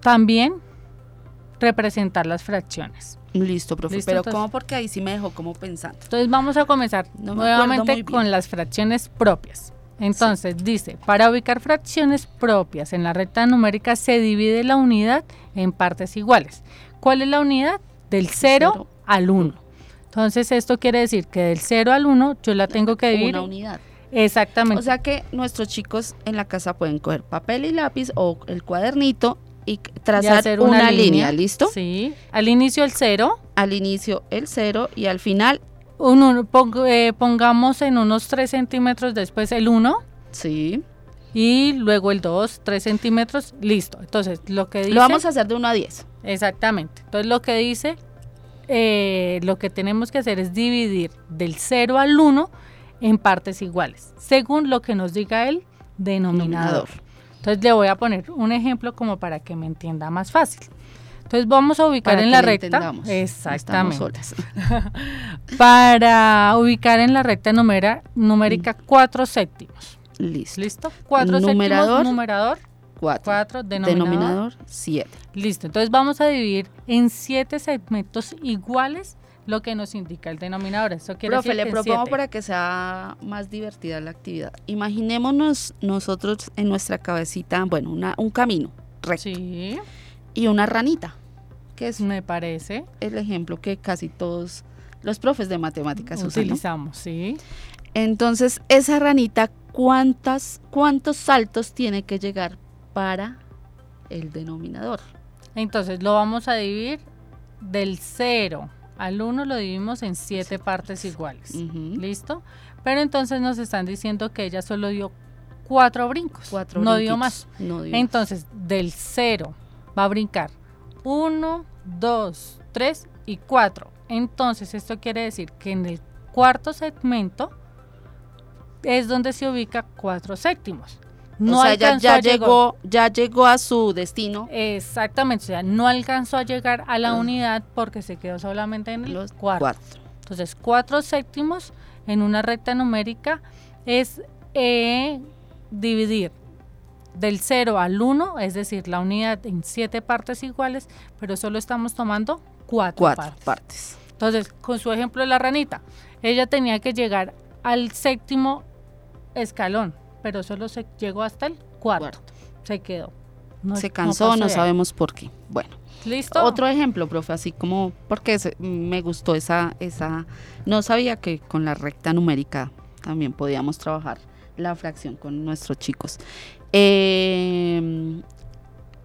también representar las fracciones. Listo, profe. Listo, Pero entonces- ¿cómo? Porque ahí sí me dejó como pensando. Entonces vamos a comenzar No nuevamente con las fracciones propias. Entonces dice, para ubicar fracciones propias en la recta numérica se divide la unidad en partes iguales. ¿Cuál es la unidad? Del 0 cero al 1. Entonces esto quiere decir que del 0 al 1 yo la tengo que dividir. Una unidad. Exactamente. O sea que nuestros chicos en la casa pueden coger papel y lápiz o el cuadernito y c- Y trazar hacer una, línea, ¿listo? Sí. Al inicio el 0, Al inicio el cero y al final, un uno- pong- eh, pongamos en unos 3 centímetros después el 1 sí. y luego el 2, 3 centímetros, listo. Entonces lo que dice... Lo vamos a hacer de 1 a 10. Exactamente. Entonces lo que dice, eh, lo que tenemos que hacer es dividir del 0 al 1 en partes iguales, según lo que nos diga el denominador. Entonces le voy a poner un ejemplo como para que me entienda más fácil. Entonces vamos a ubicar Para en que la recta. Exactamente. Para ubicar en la recta numera- numérica 4 séptimos. Listo. ¿Listo? 4 Numerador. séptimos, numerador, 4. 4, denominador. Denominador 7. Listo, entonces vamos a dividir en siete segmentos iguales lo que nos indica el denominador. Eso quiere Profe, decir le propongo siete. para que sea más divertida la actividad. Imaginémonos nosotros en nuestra cabecita, bueno, una- un camino recto Sí, y una ranita, que es me parece. el ejemplo que casi todos los profes de matemáticas usan. ¿no? Utilizamos, sí. Entonces, esa ranita, ¿cuántas, ¿cuántos saltos tiene que llegar para el denominador? Entonces lo vamos a dividir del 0 al 1 lo dividimos en siete partes iguales. Ujú. ¿Listo? Pero entonces nos están diciendo que ella solo dio cuatro brincos. Cuatro no dio más. No dio Entonces, del 0 va a brincar 1, 2, 3 y 4. Entonces, esto quiere decir que en el cuarto segmento es donde se ubica 4 séptimos. No o sea, ya, ya llegó, ya llegó a su destino. Exactamente, o sea, no alcanzó a llegar a la unidad porque se quedó solamente en el Los cuarto. cuatro. Entonces, 4 séptimos en una recta numérica es eh, dividir del 0 al 1, es decir, la unidad en 7 partes iguales, pero solo estamos tomando 4 Cuatro partes. partes. Entonces, con su ejemplo de la ranita, ella tenía que llegar al séptimo escalón, pero solo se llegó hasta el cuarto. Se quedó. No, se cansó, no, sabemos por qué. Bueno. ¿Listo? Otro ejemplo, profe, así como porque me gustó esa, esa, no sabía que con la recta numérica también podíamos trabajar la fracción con nuestros chicos. Eh,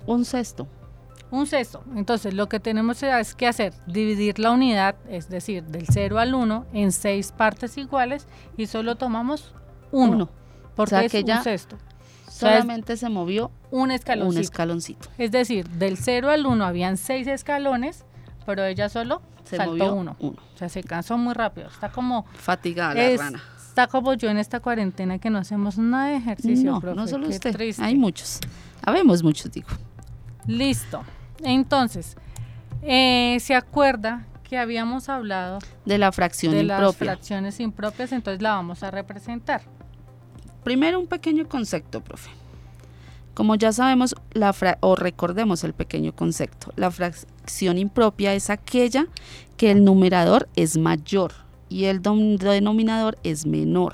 un sexto. Un sexto. Entonces, lo que tenemos es que hacer, dividir la unidad, es decir, del 0 al 1, en seis partes iguales y solo tomamos uno porque O sea es que un ya sexto. sea, es- Solamente se movió Un escaloncito. un escaloncito. es decir, del 0 al 1 habían seis escalones, pero ella solo Se saltó movió uno. uno. O sea, se cansó muy rápido. Está como, Fatigada la es- rana. está como yo en esta cuarentena que no hacemos nada de ejercicio, No, profe, no solo usted. triste. Hay muchos. Habemos muchos, digo. Listo. Entonces, eh, ¿se acuerda que habíamos hablado De la fracción de las fracciones impropias? Entonces la vamos a representar. Primero un pequeño concepto, profe. Como ya sabemos, la fra- o recordemos el pequeño concepto, la fracción impropia es aquella que el numerador es mayor y el denominador es menor.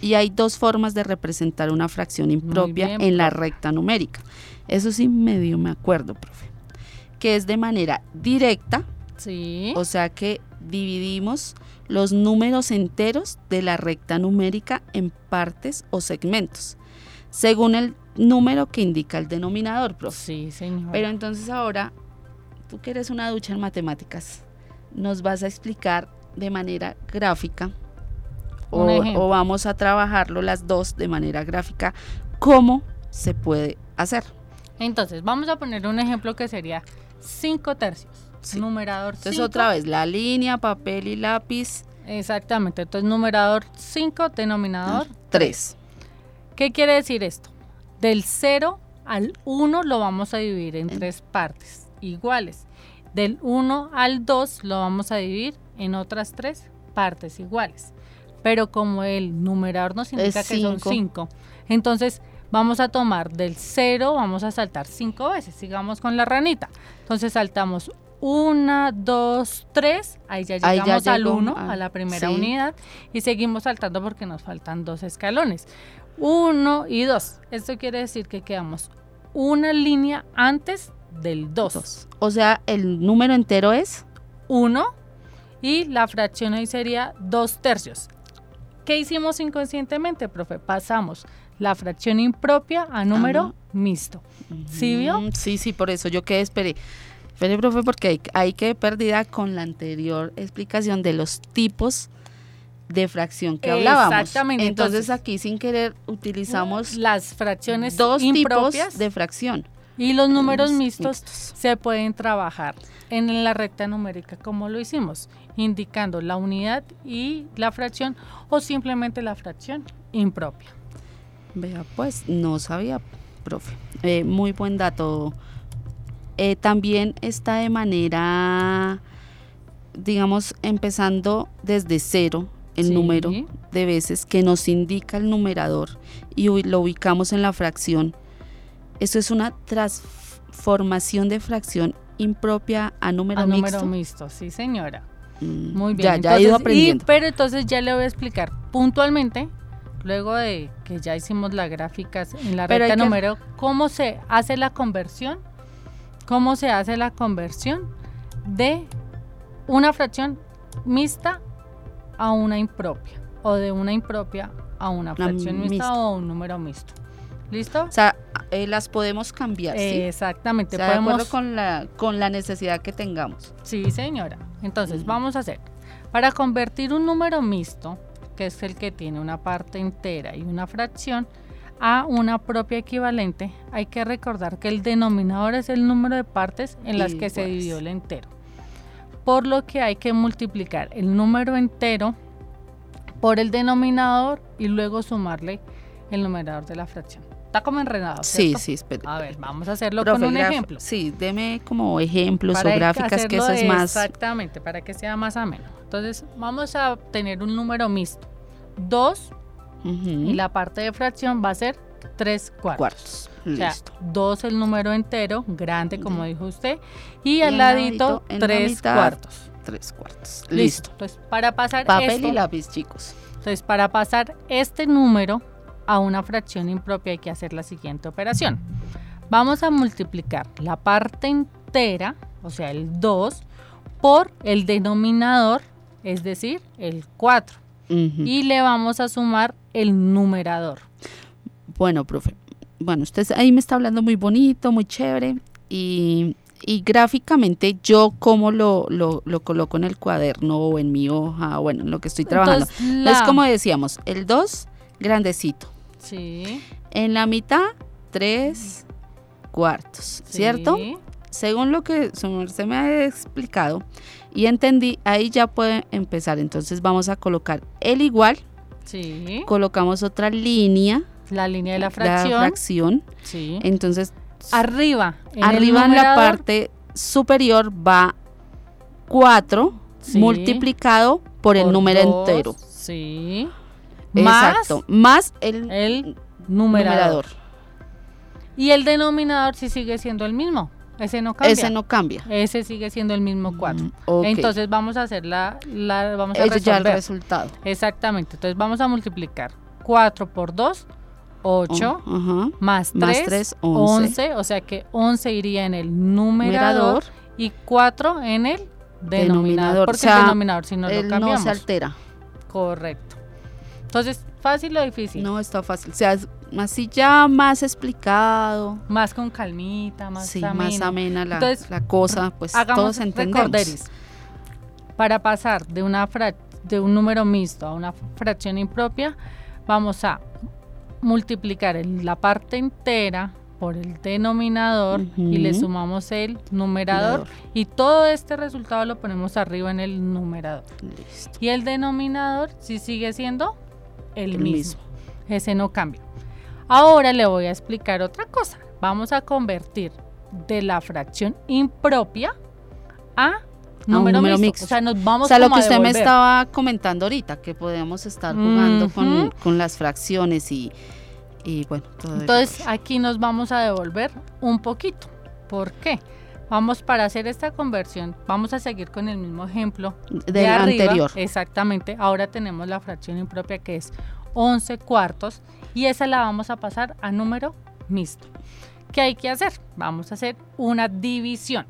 Y hay dos formas de representar una fracción impropia bien, en la recta numérica. Eso sí, medio me acuerdo, profe. Que es de manera directa, Sí. o sea que dividimos los números enteros de la recta numérica en partes o segmentos, según el número que indica el denominador, profe. Sí, señor. Pero entonces ahora, tú que eres una ducha en matemáticas, nos vas a explicar de manera gráfica o, o vamos a trabajarlo las dos de manera gráfica cómo se puede hacer. Entonces, vamos a poner un ejemplo que sería 5 tercios. Sí. Numerador Entonces cinco. otra vez la línea, papel y lápiz Exactamente. Entonces, numerador 5, denominador 3. ¿Qué quiere decir esto? Del 0 al 1 lo vamos a dividir en En- tres partes iguales. Del 1 al 2 lo vamos a dividir en otras tres partes iguales. Pero como el numerador nos indica que son cinco. 5, entonces vamos a tomar del 0, vamos a saltar 5 veces. Sigamos con la ranita. Entonces saltamos 1, 2, 3, ahí ya Ahí ya llegamos al llegó 1, a- la primera sí. unidad, y seguimos saltando porque nos faltan dos escalones. 1 y 2. Esto quiere decir que quedamos una línea antes del 2. Dos. O sea, el número entero es 1 y la fracción ahí sería 2 tercios. ¿Qué hicimos inconscientemente, profe? Pasamos la fracción impropia a número Ajá. mixto. ¿Sí vio? Sí, sí, por eso yo quedé, esperé. Esperé, profe, porque ahí, ahí quedé perdida con la anterior explicación de los tipos de fracción que hablábamos. Exactamente, Entonces, entonces- aquí sin querer utilizamos Las fracciones dos impropias tipos de fracción. y los números mixtos mixtos. se pueden trabajar en la recta numérica como lo hicimos, indicando la unidad y la fracción o simplemente la fracción impropia. Vea, pues no sabía, profe. Eh, muy buen dato. Eh, también está de manera, digamos, empezando desde cero el Sí. número de veces que nos indica el numerador y lo ubicamos en la fracción. Esto es una transformación de fracción impropia a número a mixto. número mixto, sí señora. Mm, Muy bien. Ya, ya he ido y- aprendiendo. pero entonces ya le voy a explicar puntualmente, luego de que ya hicimos las gráficas en la Pero recta que- número, cómo se hace la conversión, cómo se hace la conversión de una fracción mixta a una impropia o de una impropia a una fracción mixta, mixta. o un número mixto. ¿Listo? O sea, eh, las podemos cambiar, ¿sí? Exactamente. O sea, de acuerdo podemos con la, con la necesidad que tengamos. Sí, señora. Entonces, vamos a hacer. Para convertir un número mixto, que es el que tiene una parte entera y una fracción, a una propia equivalente, hay que recordar que el denominador es el número de partes en las que se dividió el entero. Por lo que hay que multiplicar el número entero por el denominador y luego sumarle el numerador de la fracción. Está como enredado. Sí, ¿cierto? sí, espere. A ver, vamos a hacerlo Profe, con un ejemplo. Sí, deme como ejemplos Para o gráficas que eso es más. Exactamente, para que sea más ameno. Entonces, vamos a tener un número mixto. 2 Ujú, y la parte de fracción va a ser 3 cuartos. cuartos. O sea, Listo. 2 el número entero, grande como dijo usted, y, Y al ladito ladito, en la 3 mitad, cuartos. Tres cuartos. Listo. Listo. Entonces, para pasar Papel esto, y lápiz, chicos. entonces, para pasar este número a una fracción impropia hay que hacer la siguiente operación. Vamos a multiplicar la parte entera, o sea, el 2, por el denominador, es decir, el 4. Ujú. Y le vamos a sumar el numerador. Bueno, profe. Bueno, usted ahí me está hablando muy bonito, muy chévere. Y, y gráficamente yo cómo lo, lo, lo coloco en el cuaderno o en mi hoja, bueno, en lo que estoy trabajando. Entonces, la- como decíamos, el 2, grandecito. Sí, En la mitad, tres cuartos, ¿cierto? sí, Según lo que merced me ha explicado y entendí, ahí ya puede empezar. Entonces vamos a colocar el igual, Sí, colocamos otra línea, la línea de la fracción. fracción. sí. Entonces, Arriba, en arriba en la parte superior va 4 Sí. multiplicado por el número dos, entero. Sí. Más. Más el, el numerador. numerador. Y el denominador sí sigue siendo el mismo. Ese no cambia. Ese no cambia. Ese sigue siendo el mismo 4. Mm, ok. Entonces vamos a hacer la, la vamos a Ese ya el resolver. resultado. Exactamente. Entonces vamos a multiplicar 4 por 2, 8, Oh, ajá. más 3, Más 3, 11. 11. O sea que 11 iría en el numerador, Numerador. y 4 en el denominador. Denominador. Porque O sea, el denominador si no lo no cambiamos. se altera. Correcto. Entonces, fácil o difícil. No está fácil. O sea, así ya más explicado. Más con calmita, más sí, ameno. más amena la, Entonces, la cosa. Pues todos entendemos. recorderis. Para pasar de, una de un número mixto a una fracción impropia, vamos a multiplicar la parte entera por el denominador y le sumamos el numerador, y todo este resultado lo ponemos arriba en el numerador. Y el denominador si sigue siendo el, mismo. Ese no cambia. Ahora le voy a explicar otra cosa. Vamos a convertir de la fracción impropia a número, mixto. O sea, nos vamos o sea, lo que usted me estaba comentando ahorita, que podemos estar jugando con, con las fracciones y y bueno, Entonces aquí nos vamos a devolver un poquito. ¿Por qué? Vamos para hacer esta conversión, vamos a seguir con el mismo ejemplo del anterior. Exactamente. Ahora tenemos la fracción impropia que es 11 cuartos y esa la vamos a pasar a número mixto. ¿Qué hay que hacer? Vamos a hacer una división.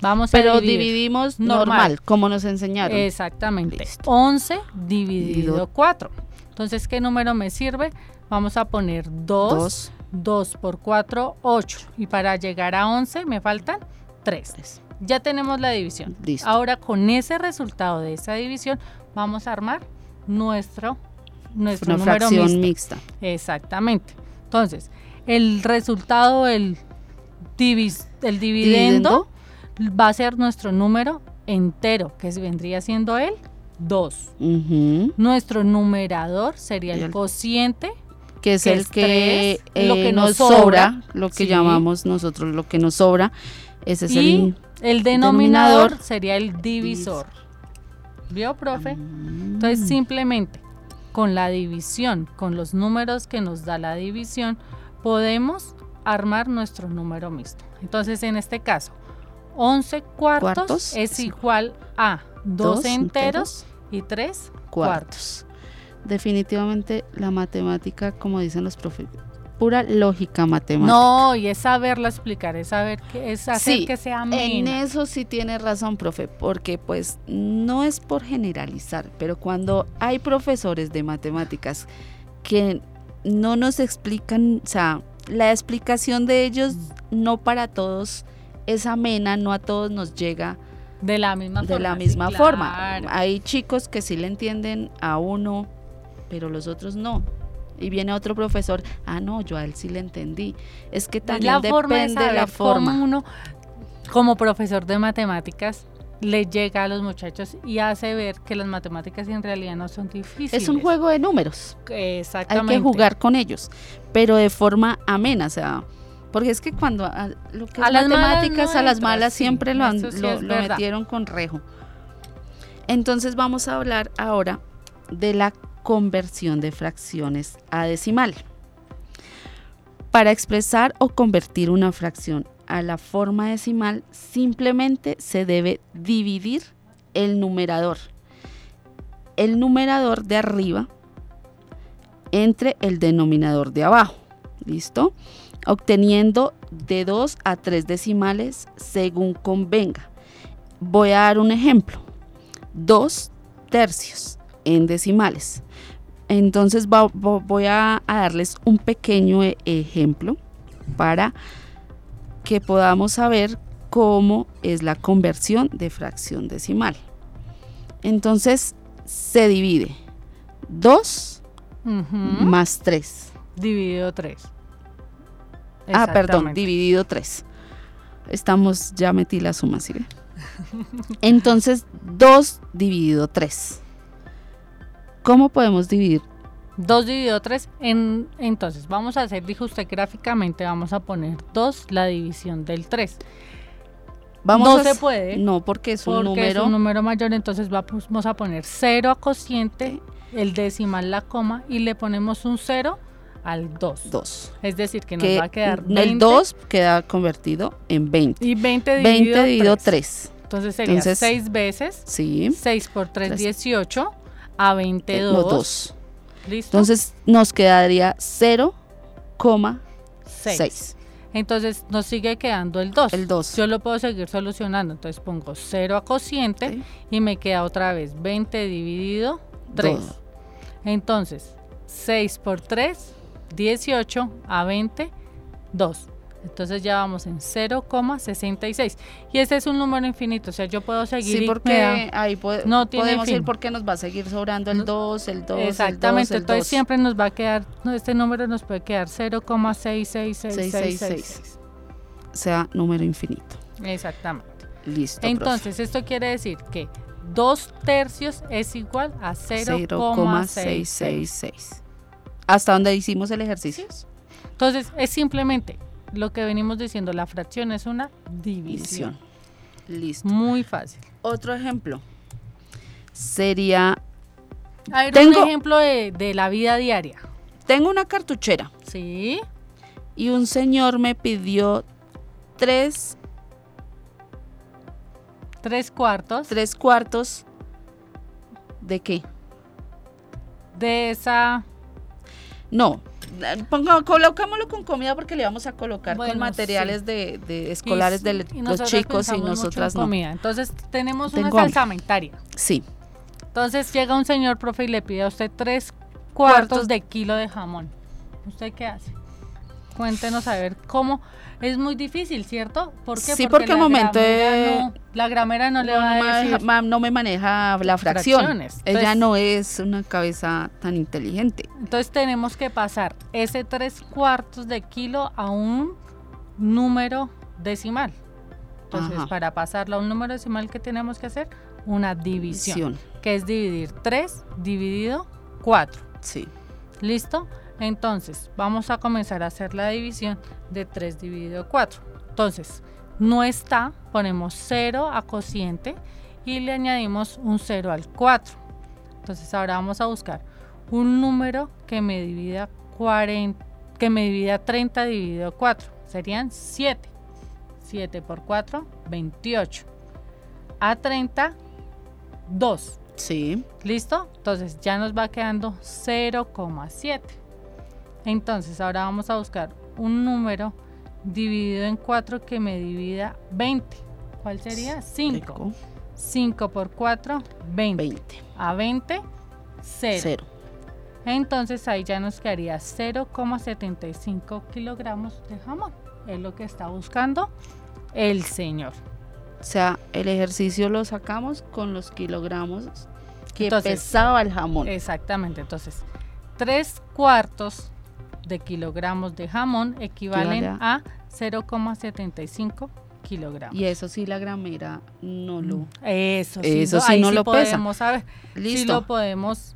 Vamos Pero dividimos normal, como nos enseñaron. Exactamente. 11 dividido 4. Entonces, ¿qué número me sirve? Vamos a poner 2, 2 por 4, 8. Y para llegar a 11 me faltan 3. Ya tenemos la división. Ahora con ese resultado de esa división vamos a armar nuestro, nuestro Una número fracción mixta. Exactamente. Entonces, el resultado, el, el dividendo, va a ser nuestro número entero, que vendría siendo el 2. Nuestro numerador sería el cociente que es el que, lo que eh, nos sobra, lo que llamamos nosotros lo que nos sobra. Ese es y el, denominador, sería el divisor. ¿Vio, profe? Entonces, mm. simplemente con la división, con los números que nos da la división, podemos armar nuestro número mixto. Entonces, en este caso, 11 cuartos, es igual a 2 enteros, y 3 cuartos. definitivamente la matemática, como dicen los profes, pura lógica matemática. No, y es saberla explicar, es saber que es hacer que sea amena. En eso sí tiene razón, profe, porque pues no es por generalizar, pero cuando hay profesores de matemáticas que no nos explican, o sea, la explicación de ellos no para todos es amena, no a todos nos llega de la misma de la misma forma. Hay chicos que sí le entienden a uno pero los otros no. Y viene otro profesor, ah, no, yo a él sí le entendí. Es que también depende de, la forma. uno, como profesor de matemáticas, le llega a los muchachos y hace ver que las matemáticas en realidad no son difíciles. Es un juego de números. Exactamente. Hay que jugar con ellos, pero de forma amena, o sea, porque es que cuando a, lo que las matemáticas a las malas siempre lo, lo metieron con rejo. Entonces vamos a hablar ahora de la conversión de fracciones a decimal. Para expresar o convertir una fracción a la forma decimal, simplemente se debe dividir el numerador. El numerador de arriba entre el denominador de abajo. ¿Listo? Obteniendo de 2 a 3 decimales según convenga. Voy a dar un ejemplo. 2 tercios en decimales. Entonces voy a, darles un pequeño e, ejemplo para que podamos saber cómo es la conversión de fracción decimal. Entonces se divide 2 más 3. Dividido 3. Ah, perdón, dividido 3. Estamos, ya metí la suma, ¿sí? Entonces 2 dividido 3. ¿Cómo podemos dividir? 2 dividido 3, en, entonces vamos a hacer, dijo usted gráficamente, vamos a poner 2 la división del 3. Vamos no se puede. No, porque es un número. Es un número mayor, entonces vamos a poner 0 a cociente, el decimal la coma y le ponemos un 0 al 2. 2. Es decir, que nos va a quedar 20. El 2 queda convertido en 20. Y 20 dividido, 20 dividido 3. Entonces sería 6 veces. Sí. 6 por 3, 3. 18 a 22. ¿Listo? Entonces nos quedaría 0,6. Entonces nos sigue quedando el 2. El 2. Yo lo puedo seguir solucionando. Entonces pongo 0 a cociente y me queda otra vez 20 dividido 3. Entonces 6 por 3, 18 a 20, 2. Entonces ya vamos en 0,66. Y ese es un número infinito, o sea, yo puedo seguir. Sí, porque da- ahí no podemos ir porque nos va a seguir sobrando el No- 2, el 2, Exactamente, el 2, el entonces 2. siempre nos va a quedar, este número nos puede quedar 0,66666. O sea, número infinito. Exactamente. Listo. profe. Entonces, esto quiere decir que 2 tercios es igual a 0,666. 0,666. ¿Hasta dónde hicimos el ejercicio? Entonces, es simplemente lo que venimos diciendo, la fracción es una división. Listo. Muy fácil. Otro ejemplo sería, A ver, Tengo- un ejemplo de, de la vida diaria. tengo una cartuchera ¿Sí? y un señor me pidió tres, Tres cuartos tres cuartos de qué? de esa... No, ponga, colocámoslo con comida porque le vamos a colocar Bueno, con materiales sí. de, de escolares de y los chicos y en nosotras no. comida. Entonces, tenemos una Tengo salsamentaria. Sí, Entonces, llega un señor, profe, y le pide a usted tres cuartos Cuartos. de kilo de jamón. ¿Usted qué hace? Cuéntenos a ver cómo. Es muy difícil, ¿cierto? ¿Por qué? Sí, porque al la momento gramera de- no- la gramera no, le va a decir... ma- no me maneja la fracción. Fracciones. Ella no es una cabeza tan inteligente. Entonces tenemos que pasar ese tres cuartos de kilo a un número decimal. Entonces, Ajá. para pasarlo a un número decimal, ¿qué tenemos que hacer? Una división, Visión. que es dividir 3 dividido 4. Sí. ¿Listo? Entonces, vamos a comenzar a hacer la división de 3 dividido 4. Entonces, no está, ponemos 0 a cociente y le añadimos un 0 al 4. Entonces, ahora vamos a buscar un número que me divida 40, que me divida 30 dividido 4. Serían 7. 7 por 4, 28. A 30, 2. Sí. ¿Listo? Entonces ya nos va quedando 0,7. Entonces ahora vamos a buscar un número dividido en 4 que me divida 20. ¿Cuál sería? 5. Rico. 5 por 4, 20. 20. A 20, 0. Cero. Entonces ahí ya nos quedaría 0,75 kilogramos de jamón. Es lo que está buscando el señor. O sea, el ejercicio lo sacamos con los kilogramos que Entonces, pesaba el jamón. Exactamente, entonces 3 cuartos de kilogramos de jamón equivalen Equivale a 0,75 kilogramos. Y eso sí la gramera no lo... Eso sí, Eso no- sí ahí no lo pesa. podemos saber, sí Listo. lo podemos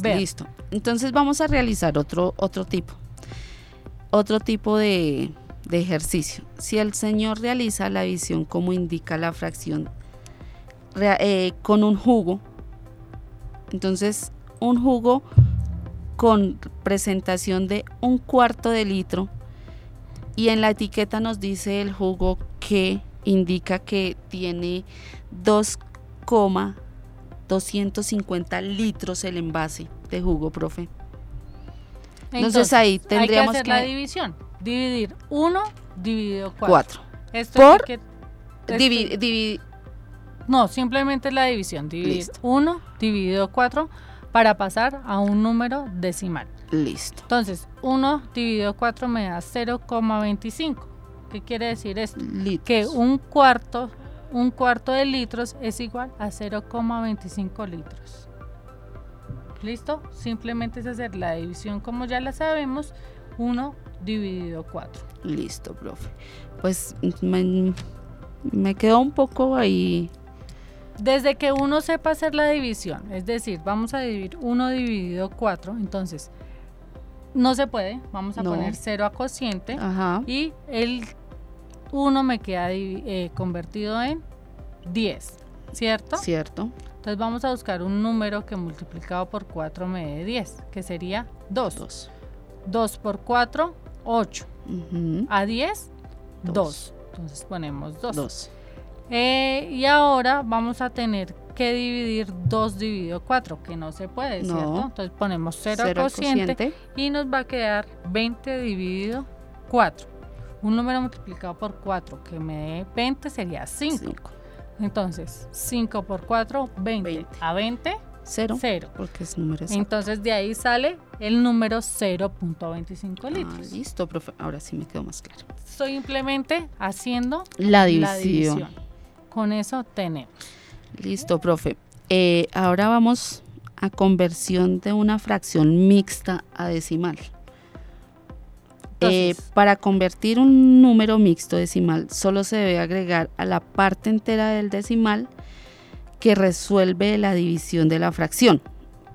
ver. Listo. Entonces vamos a realizar otro, otro tipo. Otro tipo de, de ejercicio. Si el señor realiza la visión como indica la fracción eh, con un jugo, entonces un jugo con presentación de un cuarto de litro y en la etiqueta nos dice el jugo que indica que tiene 2,250 litros el envase de jugo, profe. Entonces, ahí tendríamos hay que hacer que- la división. Dividir 1 dividido 4. 4. Esto Por- es que- esto- Divi- divi- No, simplemente es la división. Dividir Listo. 1 dividido 4 para pasar a un número decimal. listo. Entonces, 1 dividido 4 me da 0,25. ¿Qué quiere decir esto? Litros. Que un cuarto, un cuarto de litros es igual a 0,25 litros. ¿Listo? Simplemente es hacer la división como ya la sabemos, 1 dividido 4. Listo, profe. Pues me, me quedó un poco ahí. Desde que uno sepa hacer la división, es decir, vamos a dividir 1 dividido 4, entonces no se puede, vamos a No. poner 0 a cociente Ajá. y el 1 me queda eh, convertido en 10, ¿cierto? Cierto. Entonces vamos a buscar un número que multiplicado por 4 me dé 10, que sería 2. Dos. 2 por 4, 8. Ujú. A 10, Dos. 2. Entonces ponemos 2. Dos. Eh, y ahora vamos a tener que dividir 2 dividido 4, que no se puede, No. ¿cierto? Entonces ponemos 0 Cero al cociente cociente. y nos va a quedar 20 dividido 4. Un número multiplicado por 4 que me dé 20 sería 5. Cinco. Entonces, 5 por 4, 20. 20. A 20, Cero. Cero. Porque es número exacto. Entonces de ahí sale el número 0.25 Ah, litros. listo, profe. Ahora sí me quedó más claro. Estoy simplemente haciendo La división. la división. Con eso tenemos. Listo, profe. Eh, ahora vamos a conversión de una fracción mixta a decimal. Eh, para convertir un número mixto decimal, solo se debe agregar a la parte entera del decimal que resuelve la división de la fracción.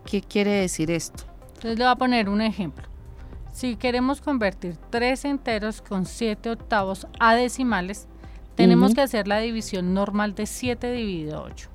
¿Qué quiere decir esto? Entonces le voy a poner un ejemplo. Si queremos convertir tres enteros con 7 octavos a decimales, tenemos Ujú. que hacer la división normal de 7 dividido 8.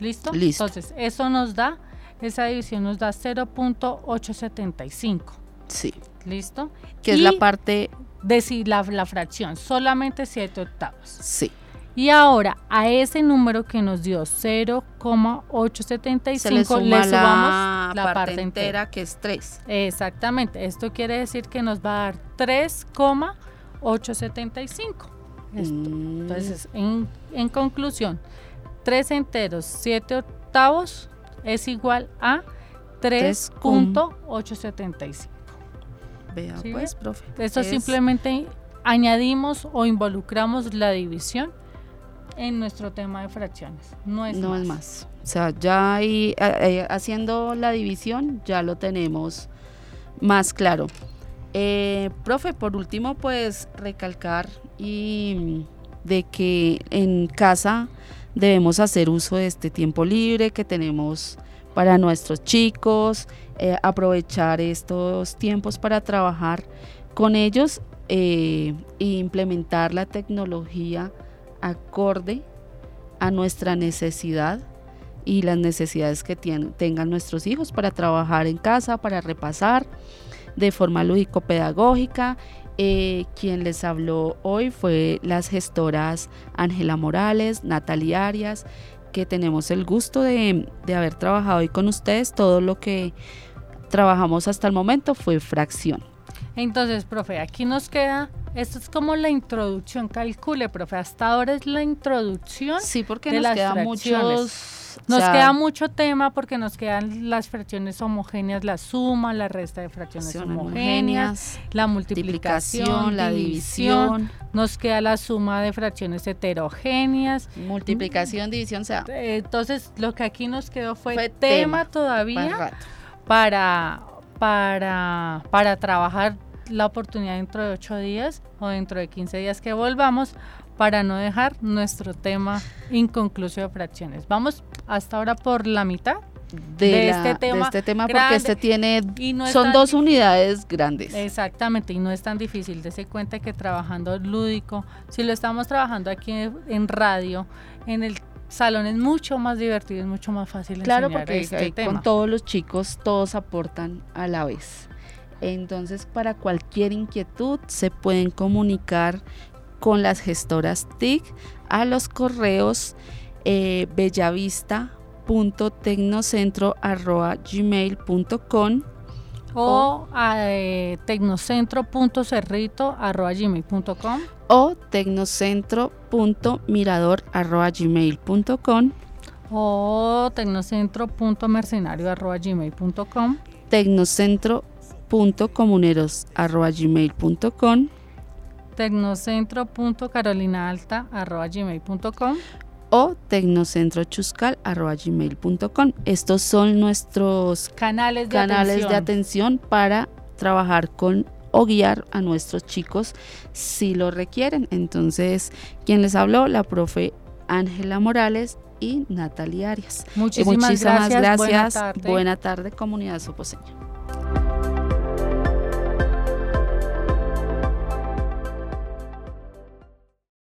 ¿Listo? Listo. Entonces, eso nos da, esa división nos da 0.875. Sí, ¿Listo? que es la parte... deci- la, la fracción, solamente 7 octavos. Sí, Y ahora a ese número que nos dio 0,875 se le suma le la, sumamos la, parte, entera, que es 3. Exactamente, esto quiere decir que nos va a dar 3,875. Esto. Mm. Entonces, en, en conclusión, 3 enteros, 7 octavos es igual a 3.875. Vea ¿Sí pues, ve? profe. Esto es- simplemente añadimos o involucramos la división en nuestro tema de fracciones. No es no más. es más. O sea, ya ahí, eh, eh, haciendo la división ya lo tenemos más claro. Eh, profe, por último, pues recalcar y de que en casa debemos hacer uso de este tiempo libre que tenemos para nuestros chicos, eh, aprovechar estos tiempos para trabajar con ellos eh, e implementar la tecnología acorde a nuestra necesidad y las necesidades que tien- tengan nuestros hijos para trabajar en casa, para repasar de forma lúdico-pedagógica. Eh, quien les habló hoy fue las gestoras Ángela Morales, Natalia Arias, que tenemos el gusto de, de haber trabajado hoy con ustedes. Todo lo que trabajamos hasta el momento fue fracción. Entonces, profe, aquí nos queda, esto es como la introducción, calcule, profe, hasta ahora es la introducción. Sí, porque de nos las quedan fracciones. O Nos sea, queda mucho tema porque nos quedan las fracciones homogéneas, la suma, la resta de fracciones homogéneas, la multiplicación, la división, nos queda la suma de fracciones heterogéneas. multiplicación, división, o sea, Entonces, lo que aquí nos quedó fue, Fue tema, tema, todavía para para, para, trabajar la oportunidad dentro de ocho días o dentro de 15 días que volvamos para no dejar nuestro tema inconcluso de fracciones. Vamos hasta ahora por la mitad de, de la- este tema de este tema porque este tiene y no es son dos unidades grandes. Exactamente, y no es tan difícil. Dese cuenta que trabajando lúdico, si lo estamos trabajando aquí en radio, en el salón es mucho más divertido, es mucho más fácil claro, enseñar porque este ahí tema. con todos los chicos todos aportan a la vez. Entonces, para cualquier inquietud se pueden comunicar con las gestoras TIC a los correos eh, bellavista.tecnocentro.gmail.com o a eh, tecnocentro.cerrito.gmail.com o tecnocentro.mirador.gmail.com o tecnocentro.mercenario.gmail.com tecnocentro.comuneros.gmail.com tecnocentro.carolinaalta.gmail.com o tecnocentrochuscal.gmail.com Estos son nuestros Canales de canales atención. de atención para trabajar con o guiar a nuestros chicos si lo requieren. Entonces, quien les habló, la profe Ángela Morales y Natalia Arias. Eh, Muchísimas, Muchísimas gracias. gracias. Buena tarde. Buena tarde, comunidad soposeña.